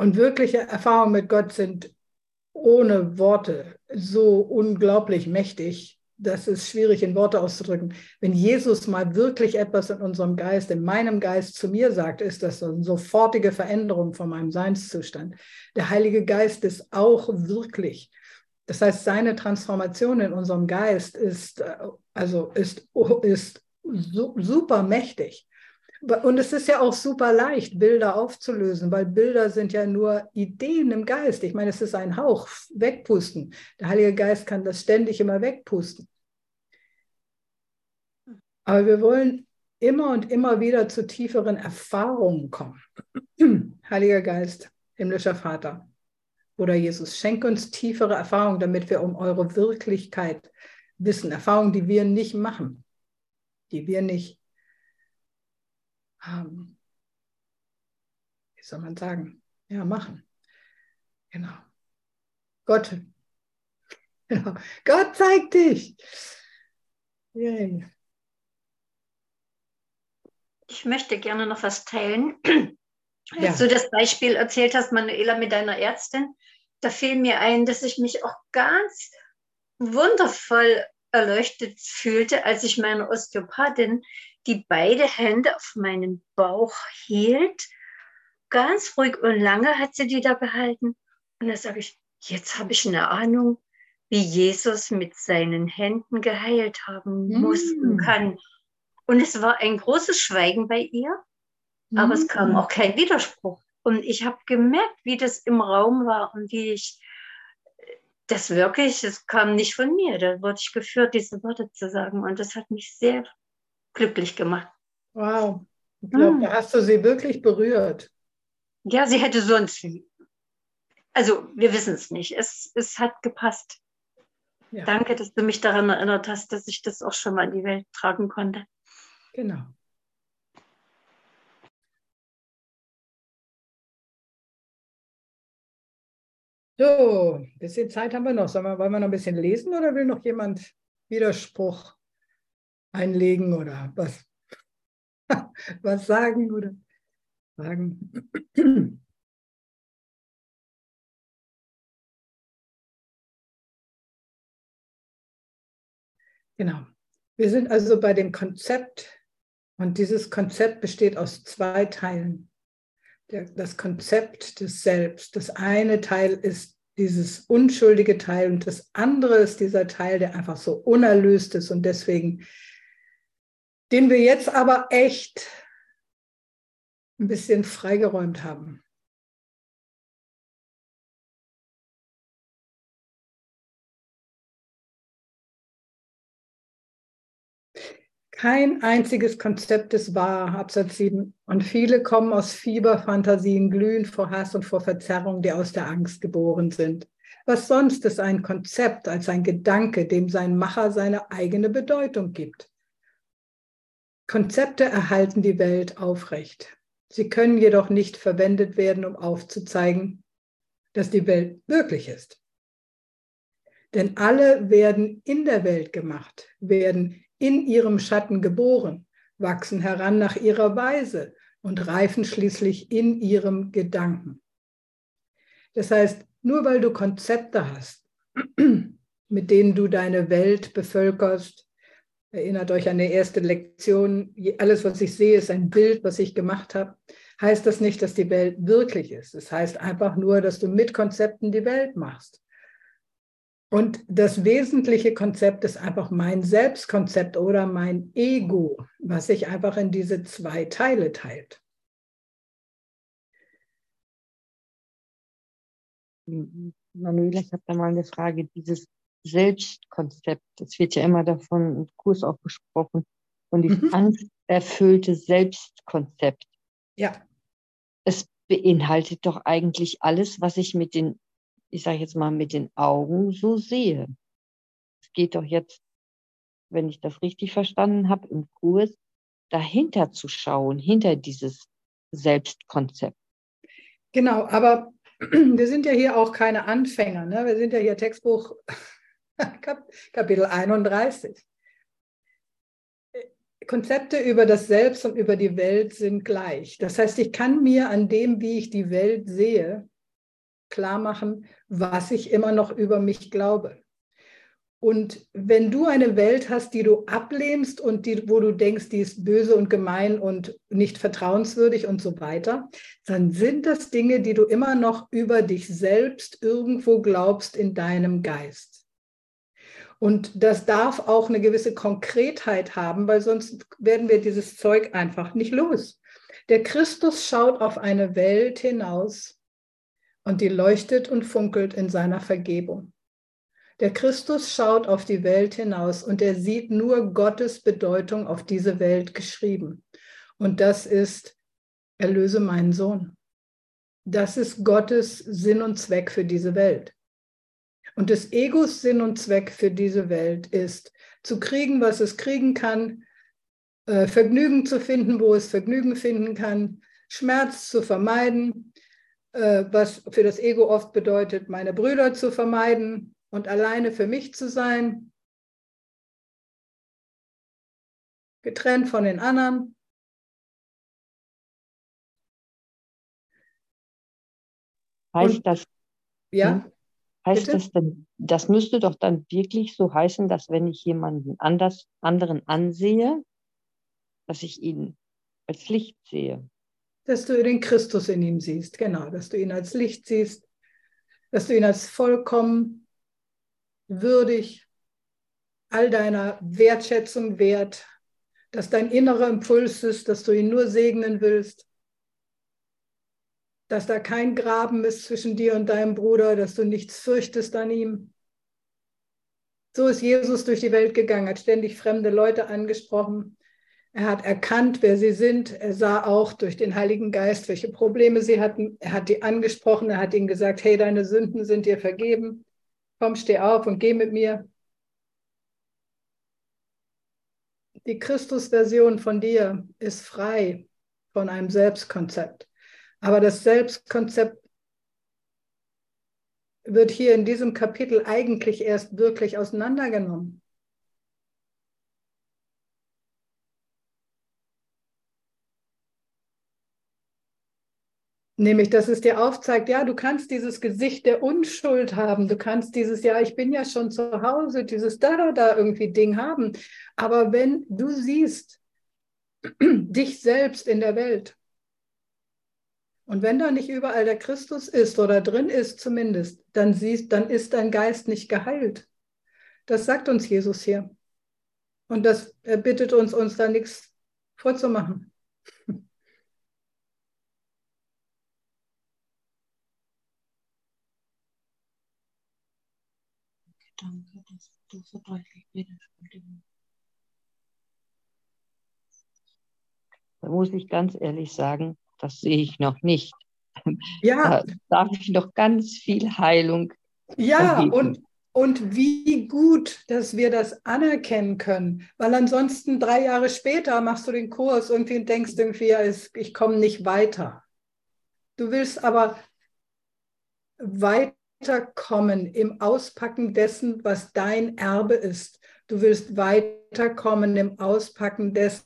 Und wirkliche Erfahrungen mit Gott sind ohne Worte so unglaublich mächtig, das ist schwierig in Worte auszudrücken. Wenn Jesus mal wirklich etwas in unserem Geist, in meinem Geist zu mir sagt, ist das eine sofortige Veränderung von meinem Seinszustand. Der Heilige Geist ist auch wirklich. Das heißt, seine Transformation in unserem Geist ist, äh, also ist, ist super mächtig. Und es ist ja auch super leicht, Bilder aufzulösen, weil Bilder sind ja nur Ideen im Geist. Ich meine, es ist ein Hauch, wegpusten. Der Heilige Geist kann das ständig immer wegpusten. Aber wir wollen immer und immer wieder zu tieferen Erfahrungen kommen. <clears throat> Heiliger Geist, himmlischer Vater oder Jesus, schenk uns tiefere Erfahrungen, damit wir um eure Wirklichkeit wissen. Erfahrungen, die wir nicht machen, die wir nicht ähm, wie soll man sagen, ja, machen. Genau. Gott, genau. Gott zeigt dich. Yay. Ich möchte gerne noch was teilen. Ja. Als du das Beispiel erzählt hast, Manuela, mit deiner Ärztin, da fiel mir ein, dass ich mich auch ganz wundervoll erleuchtet fühlte, als ich meine Osteopathin die beide Hände auf meinem Bauch hielt. Ganz ruhig und lange hat sie die da behalten. Und da sage ich, jetzt habe ich eine Ahnung, wie Jesus mit seinen Händen geheilt haben muss mm. und kann. Und es war ein großes Schweigen bei ihr, mm. aber es kam auch kein Widerspruch. Und ich habe gemerkt, wie das im Raum war und wie ich das wirklich, es kam nicht von mir. Da wurde ich geführt, diese Worte zu sagen. Und das hat mich sehr glücklich gemacht. Wow. Ich glaube, hm. da hast du sie wirklich berührt. Ja, sie hätte sonst. Also, wir wissen es nicht. Es, es hat gepasst. Ja. Danke, dass du mich daran erinnert hast, dass ich das auch schon mal in die Welt tragen konnte. Genau. So, ein bisschen Zeit haben wir noch. Sollen wir, wollen wir noch ein bisschen lesen oder will noch jemand Widerspruch einlegen oder was, <laughs> was sagen oder sagen. <clears throat> Genau. Wir sind also bei dem Konzept und dieses Konzept besteht aus zwei Teilen. das Konzept des Selbst. Das eine Teil ist dieses unschuldige Teil und das andere ist dieser Teil, der einfach so unerlöst ist und deswegen den wir jetzt aber echt ein bisschen freigeräumt haben. Kein einziges Konzept ist wahr, Absatz 7. Und viele kommen aus Fieberfantasien, glühen vor Hass und vor Verzerrung, die aus der Angst geboren sind. Was sonst ist ein Konzept als ein Gedanke, dem sein Macher seine eigene Bedeutung gibt? Konzepte erhalten die Welt aufrecht. Sie können jedoch nicht verwendet werden, um aufzuzeigen, dass die Welt wirklich ist. Denn alle werden in der Welt gemacht, werden in ihrem Schatten geboren, wachsen heran nach ihrer Weise und reifen schließlich in ihrem Gedanken. Das heißt, nur weil du Konzepte hast, <clears throat> mit denen du deine Welt bevölkerst, Erinnert euch an die erste Lektion. Alles, was ich sehe, ist ein Bild, was ich gemacht habe. Heißt das nicht, dass die Welt wirklich ist. Es das heißt einfach nur, dass du mit Konzepten die Welt machst. Und das wesentliche Konzept ist einfach mein Selbstkonzept oder mein Ego, was sich einfach in diese zwei Teile teilt. Manuela, ich habe da mal eine Frage. Dieses Selbstkonzept, es wird ja immer davon im Kurs auch gesprochen, von diesem mhm. angsterfüllte Selbstkonzept. Ja. Es beinhaltet doch eigentlich alles, was ich mit den ich sage jetzt mal, mit den Augen so sehe. Es geht doch jetzt, wenn ich das richtig verstanden habe, im Kurs, dahinter zu schauen, hinter dieses Selbstkonzept. Genau, aber <clears throat> wir sind ja hier auch keine Anfänger. Ne? Wir sind ja hier Textbuch Kapitel 31. Konzepte über das Selbst und über die Welt sind gleich. Das heißt, ich kann mir an dem, wie ich die Welt sehe, klar machen, was ich immer noch über mich glaube. Und wenn du eine Welt hast, die du ablehnst und die, wo du denkst, die ist böse und gemein und nicht vertrauenswürdig und so weiter, dann sind das Dinge, die du immer noch über dich selbst irgendwo glaubst in deinem Geist. Und das darf auch eine gewisse Konkretheit haben, weil sonst werden wir dieses Zeug einfach nicht los. Der Christus schaut auf eine Welt hinaus, und die leuchtet und funkelt in seiner Vergebung. Der Christus schaut auf die Welt hinaus und er sieht nur Gottes Bedeutung auf diese Welt geschrieben. Und das ist, erlöse meinen Sohn. Das ist Gottes Sinn und Zweck für diese Welt. Und des Egos Sinn und Zweck für diese Welt ist, zu kriegen, was es kriegen kann, äh, Vergnügen zu finden, wo es Vergnügen finden kann, Schmerz zu vermeiden, äh, was für das Ego oft bedeutet, meine Brüder zu vermeiden und alleine für mich zu sein, getrennt von den anderen. Heißt und, das? Ja. Heißt bitte? das denn, das müsste doch dann wirklich so heißen, dass wenn ich jemanden anders, anderen ansehe, dass ich ihn als Licht sehe? Dass du den Christus in ihm siehst, genau, dass du ihn als Licht siehst, dass du ihn als vollkommen würdig, all deiner Wertschätzung wert, dass dein innerer Impuls ist, dass du ihn nur segnen willst, dass da kein Graben ist zwischen dir und deinem Bruder, dass du nichts fürchtest an ihm. So ist Jesus durch die Welt gegangen, hat ständig fremde Leute angesprochen, er hat erkannt, wer sie sind. Er sah auch durch den Heiligen Geist, welche Probleme sie hatten. Er hat die angesprochen. Er hat ihnen gesagt, hey, deine Sünden sind dir vergeben. Komm, steh auf und geh mit mir. Die Christus-Version von dir ist frei von einem Selbstkonzept. Aber das Selbstkonzept wird hier in diesem Kapitel eigentlich erst wirklich auseinandergenommen. Nämlich, dass es dir aufzeigt, ja, du kannst dieses Gesicht der Unschuld haben, du kannst dieses, ja, ich bin ja schon zu Hause, dieses da, da, da irgendwie Ding haben. Aber wenn du siehst, <clears throat> dich selbst in der Welt, und wenn da nicht überall der Christus ist oder drin ist zumindest, dann siehst, dann ist dein Geist nicht geheilt. Das sagt uns Jesus hier. Und das er bittet uns, uns da nichts vorzumachen. Danke, dass du so deutlich widersprichst. Da muss ich ganz ehrlich sagen, das sehe ich noch nicht. <laughs> Ja. Da darf ich noch ganz viel Heilung. Ja, und, und wie gut, dass wir das anerkennen können, weil ansonsten drei Jahre später machst du den Kurs irgendwie und denkst irgendwie, ja, ich komme nicht weiter. Du willst aber weiter weiterkommen im Auspacken dessen, was dein Erbe ist. Du willst weiterkommen im Auspacken dessen,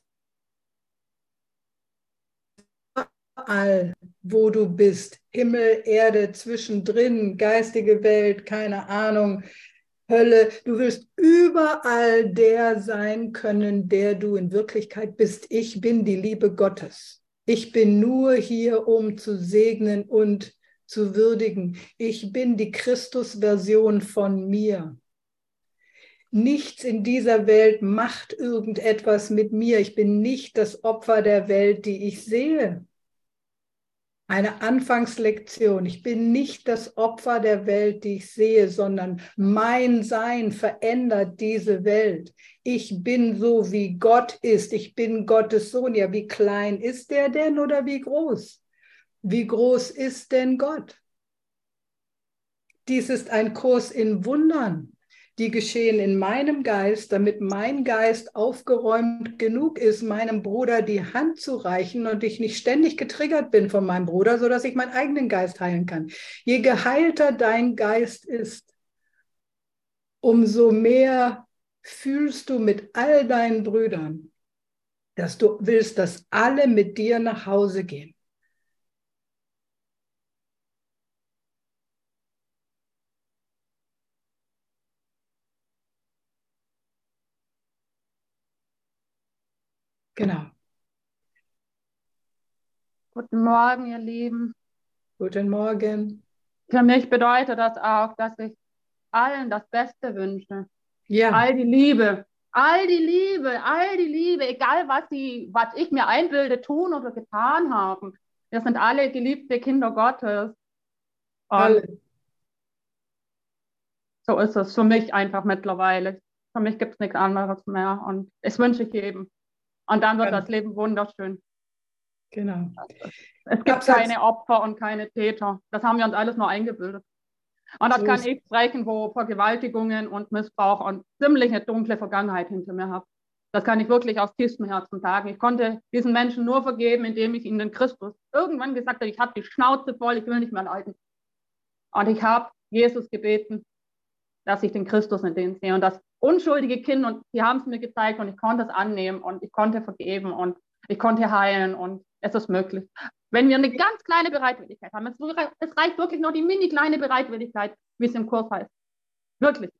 überall, wo du bist. Himmel, Erde, zwischendrin, geistige Welt, keine Ahnung, Hölle. Du willst überall der sein können, der du in Wirklichkeit bist. Ich bin die Liebe Gottes. Ich bin nur hier, um zu segnen und zu würdigen. Ich bin die Christus-Version von mir. Nichts in dieser Welt macht irgendetwas mit mir. Ich bin nicht das Opfer der Welt, die ich sehe. Eine Anfangslektion. Ich bin nicht das Opfer der Welt, die ich sehe, sondern mein Sein verändert diese Welt. Ich bin so, wie Gott ist. Ich bin Gottes Sohn. Ja, wie klein ist der denn oder wie groß? Wie groß ist denn Gott? Dies ist ein Kurs in Wundern die geschehen in meinem Geist, damit mein Geist aufgeräumt genug ist, meinem Bruder die Hand zu reichen und ich nicht ständig getriggert bin von meinem Bruder, sodass ich meinen eigenen Geist heilen kann. Je geheilter dein Geist ist, umso mehr fühlst du mit all deinen Brüdern, dass du willst, dass alle mit dir nach Hause gehen. Genau. Guten Morgen, ihr Lieben. Guten Morgen. Für mich bedeutet das auch, dass ich allen das Beste wünsche. Ja. All die Liebe, all die Liebe, all die Liebe, egal was sie, was ich mir einbilde, tun oder getan haben. Wir sind alle geliebte Kinder Gottes. Und Alle. so ist es für mich einfach mittlerweile. Für mich gibt es nichts anderes mehr. Und das wünsche ich jedem. Und dann wird das Leben wunderschön. Genau. Es gibt Abseits- keine Opfer und keine Täter. Das haben wir uns alles nur eingebildet. Und das So kann ich sprechen, wo Vergewaltigungen und Missbrauch und ziemliche dunkle Vergangenheit hinter mir habe. Das kann ich wirklich aus tiefstem Herzen sagen. Ich konnte diesen Menschen nur vergeben, indem ich ihnen den Christus irgendwann gesagt habe, ich habe die Schnauze voll, ich will nicht mehr leiden. Und ich habe Jesus gebeten, dass ich den Christus in denen sehe und das unschuldige Kind und sie haben es mir gezeigt und ich konnte es annehmen und ich konnte vergeben und ich konnte heilen und es ist möglich. Wenn wir eine ganz kleine Bereitwilligkeit haben, es, es reicht wirklich nur die mini kleine Bereitwilligkeit, wie es im Kurs heißt. Wirklich.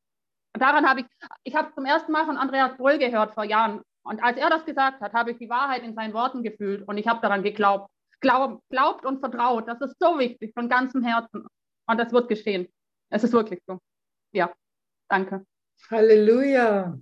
Und daran habe ich, ich habe zum ersten Mal von Andreas Broll gehört vor Jahren. Und als er das gesagt hat, habe ich die Wahrheit in seinen Worten gefühlt und ich habe daran geglaubt. Glaubt, glaubt und vertraut, das ist so wichtig, von ganzem Herzen. Und das wird geschehen. Es ist wirklich so. Ja, danke. Halleluja. Ja.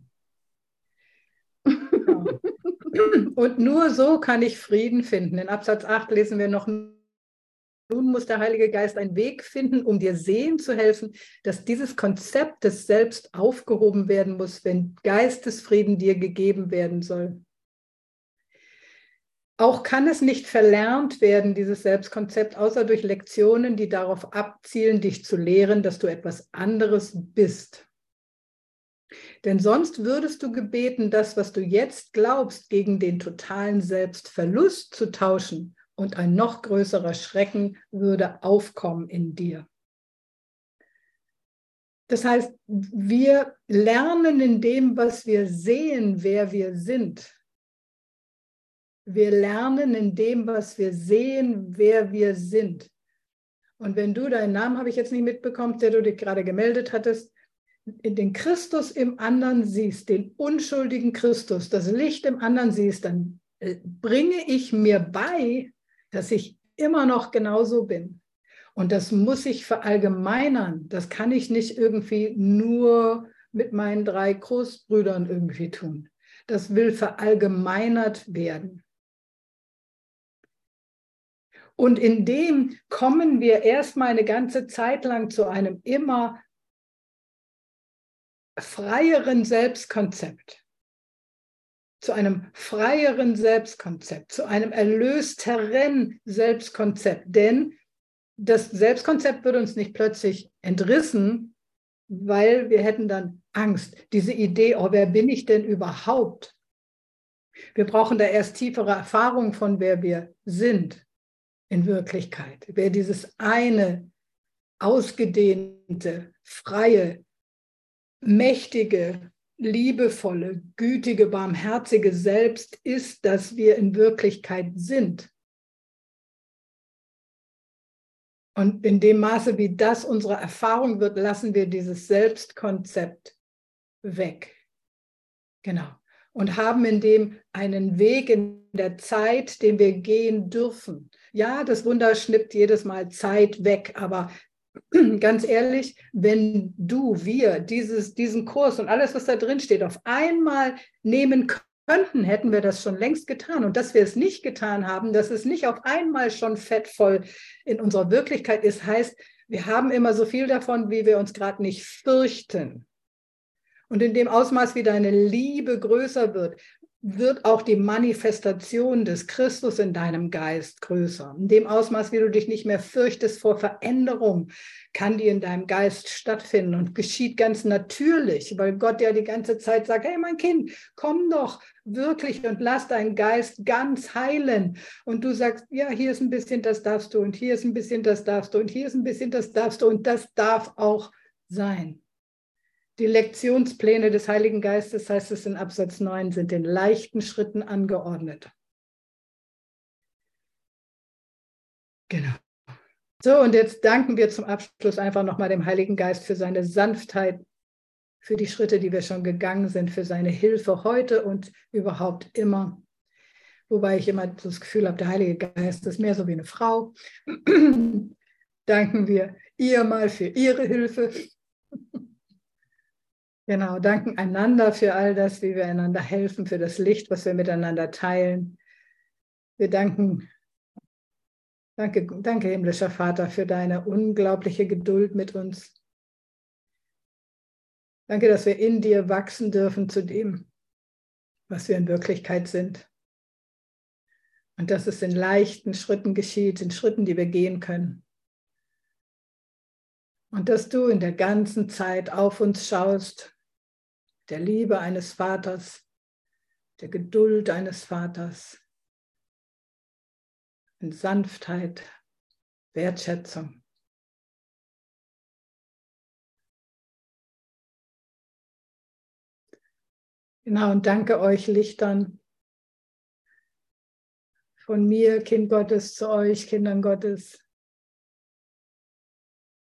Und nur so kann ich Frieden finden. In Absatz 8 lesen wir noch, nun muss der Heilige Geist einen Weg finden, um dir sehen zu helfen, dass dieses Konzept des Selbst aufgehoben werden muss, wenn Geistesfrieden dir gegeben werden soll. Auch kann es nicht verlernt werden, dieses Selbstkonzept, außer durch Lektionen, die darauf abzielen, dich zu lehren, dass du etwas anderes bist. Denn sonst würdest du gebeten, das, was du jetzt glaubst, gegen den totalen Selbstverlust zu tauschen und ein noch größerer Schrecken würde aufkommen in dir. Das heißt, wir lernen in dem, was wir sehen, wer wir sind. Wir lernen in dem, was wir sehen, wer wir sind. Und wenn du deinen Namen habe ich jetzt nicht mitbekommen, der du dich gerade gemeldet hattest, den Christus im anderen siehst, den unschuldigen Christus, das Licht im anderen siehst, dann äh, bringe ich mir bei, dass ich immer noch genauso bin. Und das muss ich verallgemeinern. Das kann ich nicht irgendwie nur mit meinen drei Großbrüdern irgendwie tun. Das will verallgemeinert werden. Und in dem kommen wir erstmal eine ganze Zeit lang zu einem immer freieren Selbstkonzept, zu einem freieren Selbstkonzept, zu einem erlösteren Selbstkonzept. Denn das Selbstkonzept wird uns nicht plötzlich entrissen, weil wir hätten dann Angst. Diese Idee, oh, wer bin ich denn überhaupt? Wir brauchen da erst tiefere Erfahrung von, wer wir sind in Wirklichkeit. Wer dieses eine, ausgedehnte, freie, mächtige, liebevolle, gütige, barmherzige Selbst ist, das wir in Wirklichkeit sind. Und in dem Maße, wie das unsere Erfahrung wird, lassen wir dieses Selbstkonzept weg. Genau. und haben in dem einen Weg in der Zeit, den wir gehen dürfen. Ja, das Wunder schnippt jedes Mal Zeit weg, aber <clears throat> ganz ehrlich, wenn du, wir dieses, diesen Kurs und alles, was da drin steht, auf einmal nehmen könnten, hätten wir das schon längst getan. Und dass wir es nicht getan haben, dass es nicht auf einmal schon fettvoll in unserer Wirklichkeit ist, heißt, wir haben immer so viel davon, wie wir uns gerade nicht fürchten. Und in dem Ausmaß, wie deine Liebe größer wird, wird auch die Manifestation des Christus in deinem Geist größer. In dem Ausmaß, wie du dich nicht mehr fürchtest vor Veränderung, kann die in deinem Geist stattfinden und geschieht ganz natürlich, weil Gott ja die ganze Zeit sagt, hey mein Kind, komm doch wirklich und lass deinen Geist ganz heilen. Und du sagst, ja, hier ist ein bisschen, das darfst du und hier ist ein bisschen, das darfst du und hier ist ein bisschen, das darfst du und das darf auch sein. Die Lektionspläne des Heiligen Geistes, heißt es in Absatz 9, sind in leichten Schritten angeordnet. Genau. So, und jetzt danken wir zum Abschluss einfach nochmal dem Heiligen Geist für seine Sanftheit, für die Schritte, die wir schon gegangen sind, für seine Hilfe heute und überhaupt immer. Wobei ich immer das Gefühl habe, der Heilige Geist ist mehr so wie eine Frau. <clears throat> danken wir ihr mal für ihre Hilfe. Genau, danken einander für all das, wie wir einander helfen, für das Licht, was wir miteinander teilen. Wir danken, danke, danke, himmlischer Vater, für deine unglaubliche Geduld mit uns. Danke, dass wir in dir wachsen dürfen zu dem, was wir in Wirklichkeit sind. Und dass es in leichten Schritten geschieht, in Schritten, die wir gehen können. Und dass du in der ganzen Zeit auf uns schaust, der Liebe eines Vaters, der Geduld eines Vaters, in Sanftheit, Wertschätzung. Genau, und danke euch Lichtern von mir, Kind Gottes, zu euch, Kindern Gottes.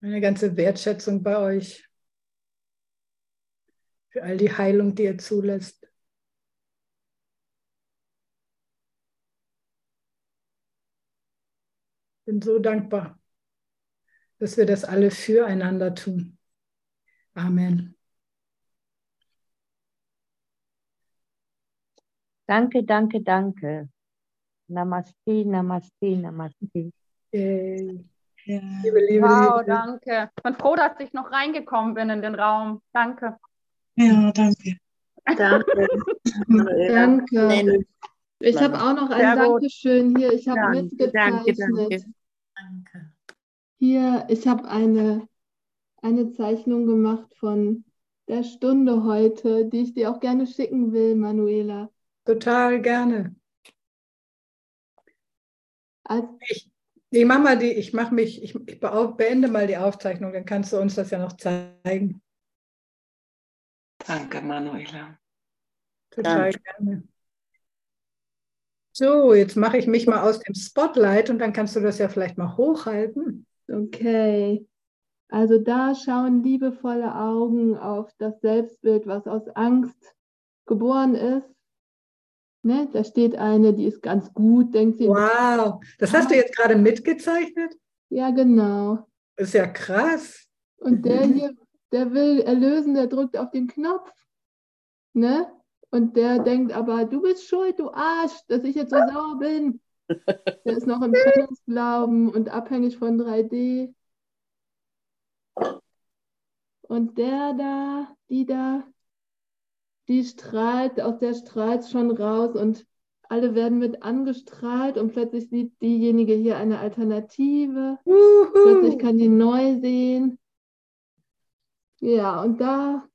Eine ganze Wertschätzung bei euch für all die Heilung, die er zulässt. Bin so dankbar, dass wir das alle füreinander tun. Amen. Danke, danke, danke. Namaste, Namaste, Namaste. Yay. Ja. Liebe, liebe, wow, liebe. danke. Ich bin froh, dass ich noch reingekommen bin in den Raum. Danke. Ja, danke. Danke. <laughs> danke. Ich habe auch noch ein Sehr Dankeschön hier. Ich habe mitgezeichnet. Danke, danke. Hier, ich habe eine, eine Zeichnung gemacht von der Stunde heute, die ich dir auch gerne schicken will, Manuela. Total gerne. Also, ich, ich mache mal die, ich mache mich, ich, ich beende mal die Aufzeichnung, dann kannst du uns das ja noch zeigen. Danke, Manuela. Total Danke. gerne. So, jetzt mache ich mich mal aus dem Spotlight und dann kannst du das ja vielleicht mal hochhalten. Okay. Also da schauen liebevolle Augen auf das Selbstbild, was aus Angst geboren ist. Ne? Da steht eine, die ist ganz gut, denkt sie. Wow, das hast du jetzt gerade mitgezeichnet? Ja, genau. Ist ja krass. Und der <laughs> hier der will erlösen, der drückt auf den Knopf. Ne? Und der denkt aber, du bist schuld, du Arsch, dass ich jetzt so sauer bin. <laughs> Der ist noch im Trennungsglauben und abhängig von 3D. Und der da, die da, die strahlt, aus der strahlt schon raus und alle werden mit angestrahlt und plötzlich sieht diejenige hier eine Alternative. Uhu. Plötzlich kann die neu sehen. Ja, und da,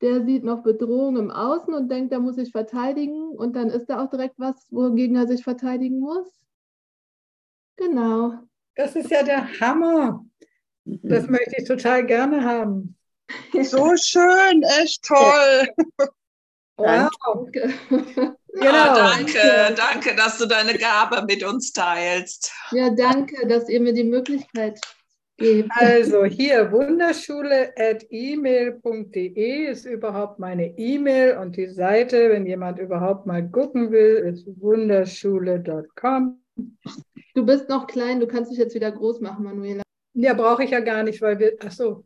der sieht noch Bedrohung im Außen und denkt, er muss sich verteidigen. Und dann ist da auch direkt was, wogegen er sich verteidigen muss. Genau. Das ist ja der Hammer. Das mhm. möchte ich total gerne haben. So schön, echt toll. Wow. Danke. Genau. Ja, danke, danke, dass du deine Gabe mit uns teilst. Ja, danke, dass ihr mir die Möglichkeit geben. Also hier wunderschule.email.de ist überhaupt meine E-Mail und die Seite, wenn jemand überhaupt mal gucken will, ist wunderschule.com. Du bist noch klein, du kannst dich jetzt wieder groß machen, Manuela. Ja, brauche ich ja gar nicht, weil wir, ach so,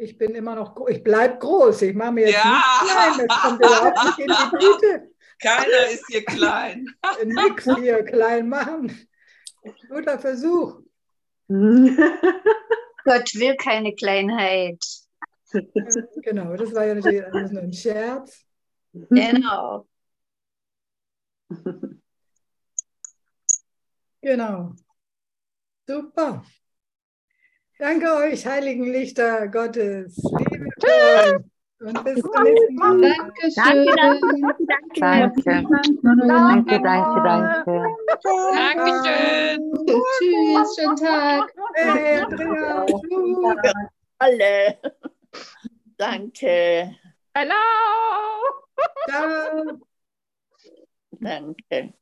ich bin immer noch, ich bleibe groß, ich mache mir jetzt Ja. nicht klein, das kommt überhaupt nicht in die Tüte. Keiner ist hier klein. Nix hier klein machen. Guter Versuch. <laughs> Gott will keine Kleinheit. Genau, das war ja natürlich alles nur ein Scherz. Genau. Genau. Super. Danke euch, heiligen Lichter Gottes. Liebe euch. Und bis zum nächsten Mal. Dankeschön. Danke. Danke, danke, danke. Dankeschön. Tschüss, schönen Tag. Hey, Andrea. Tschüss. Alle. Danke. Hello! Ciao. Danke.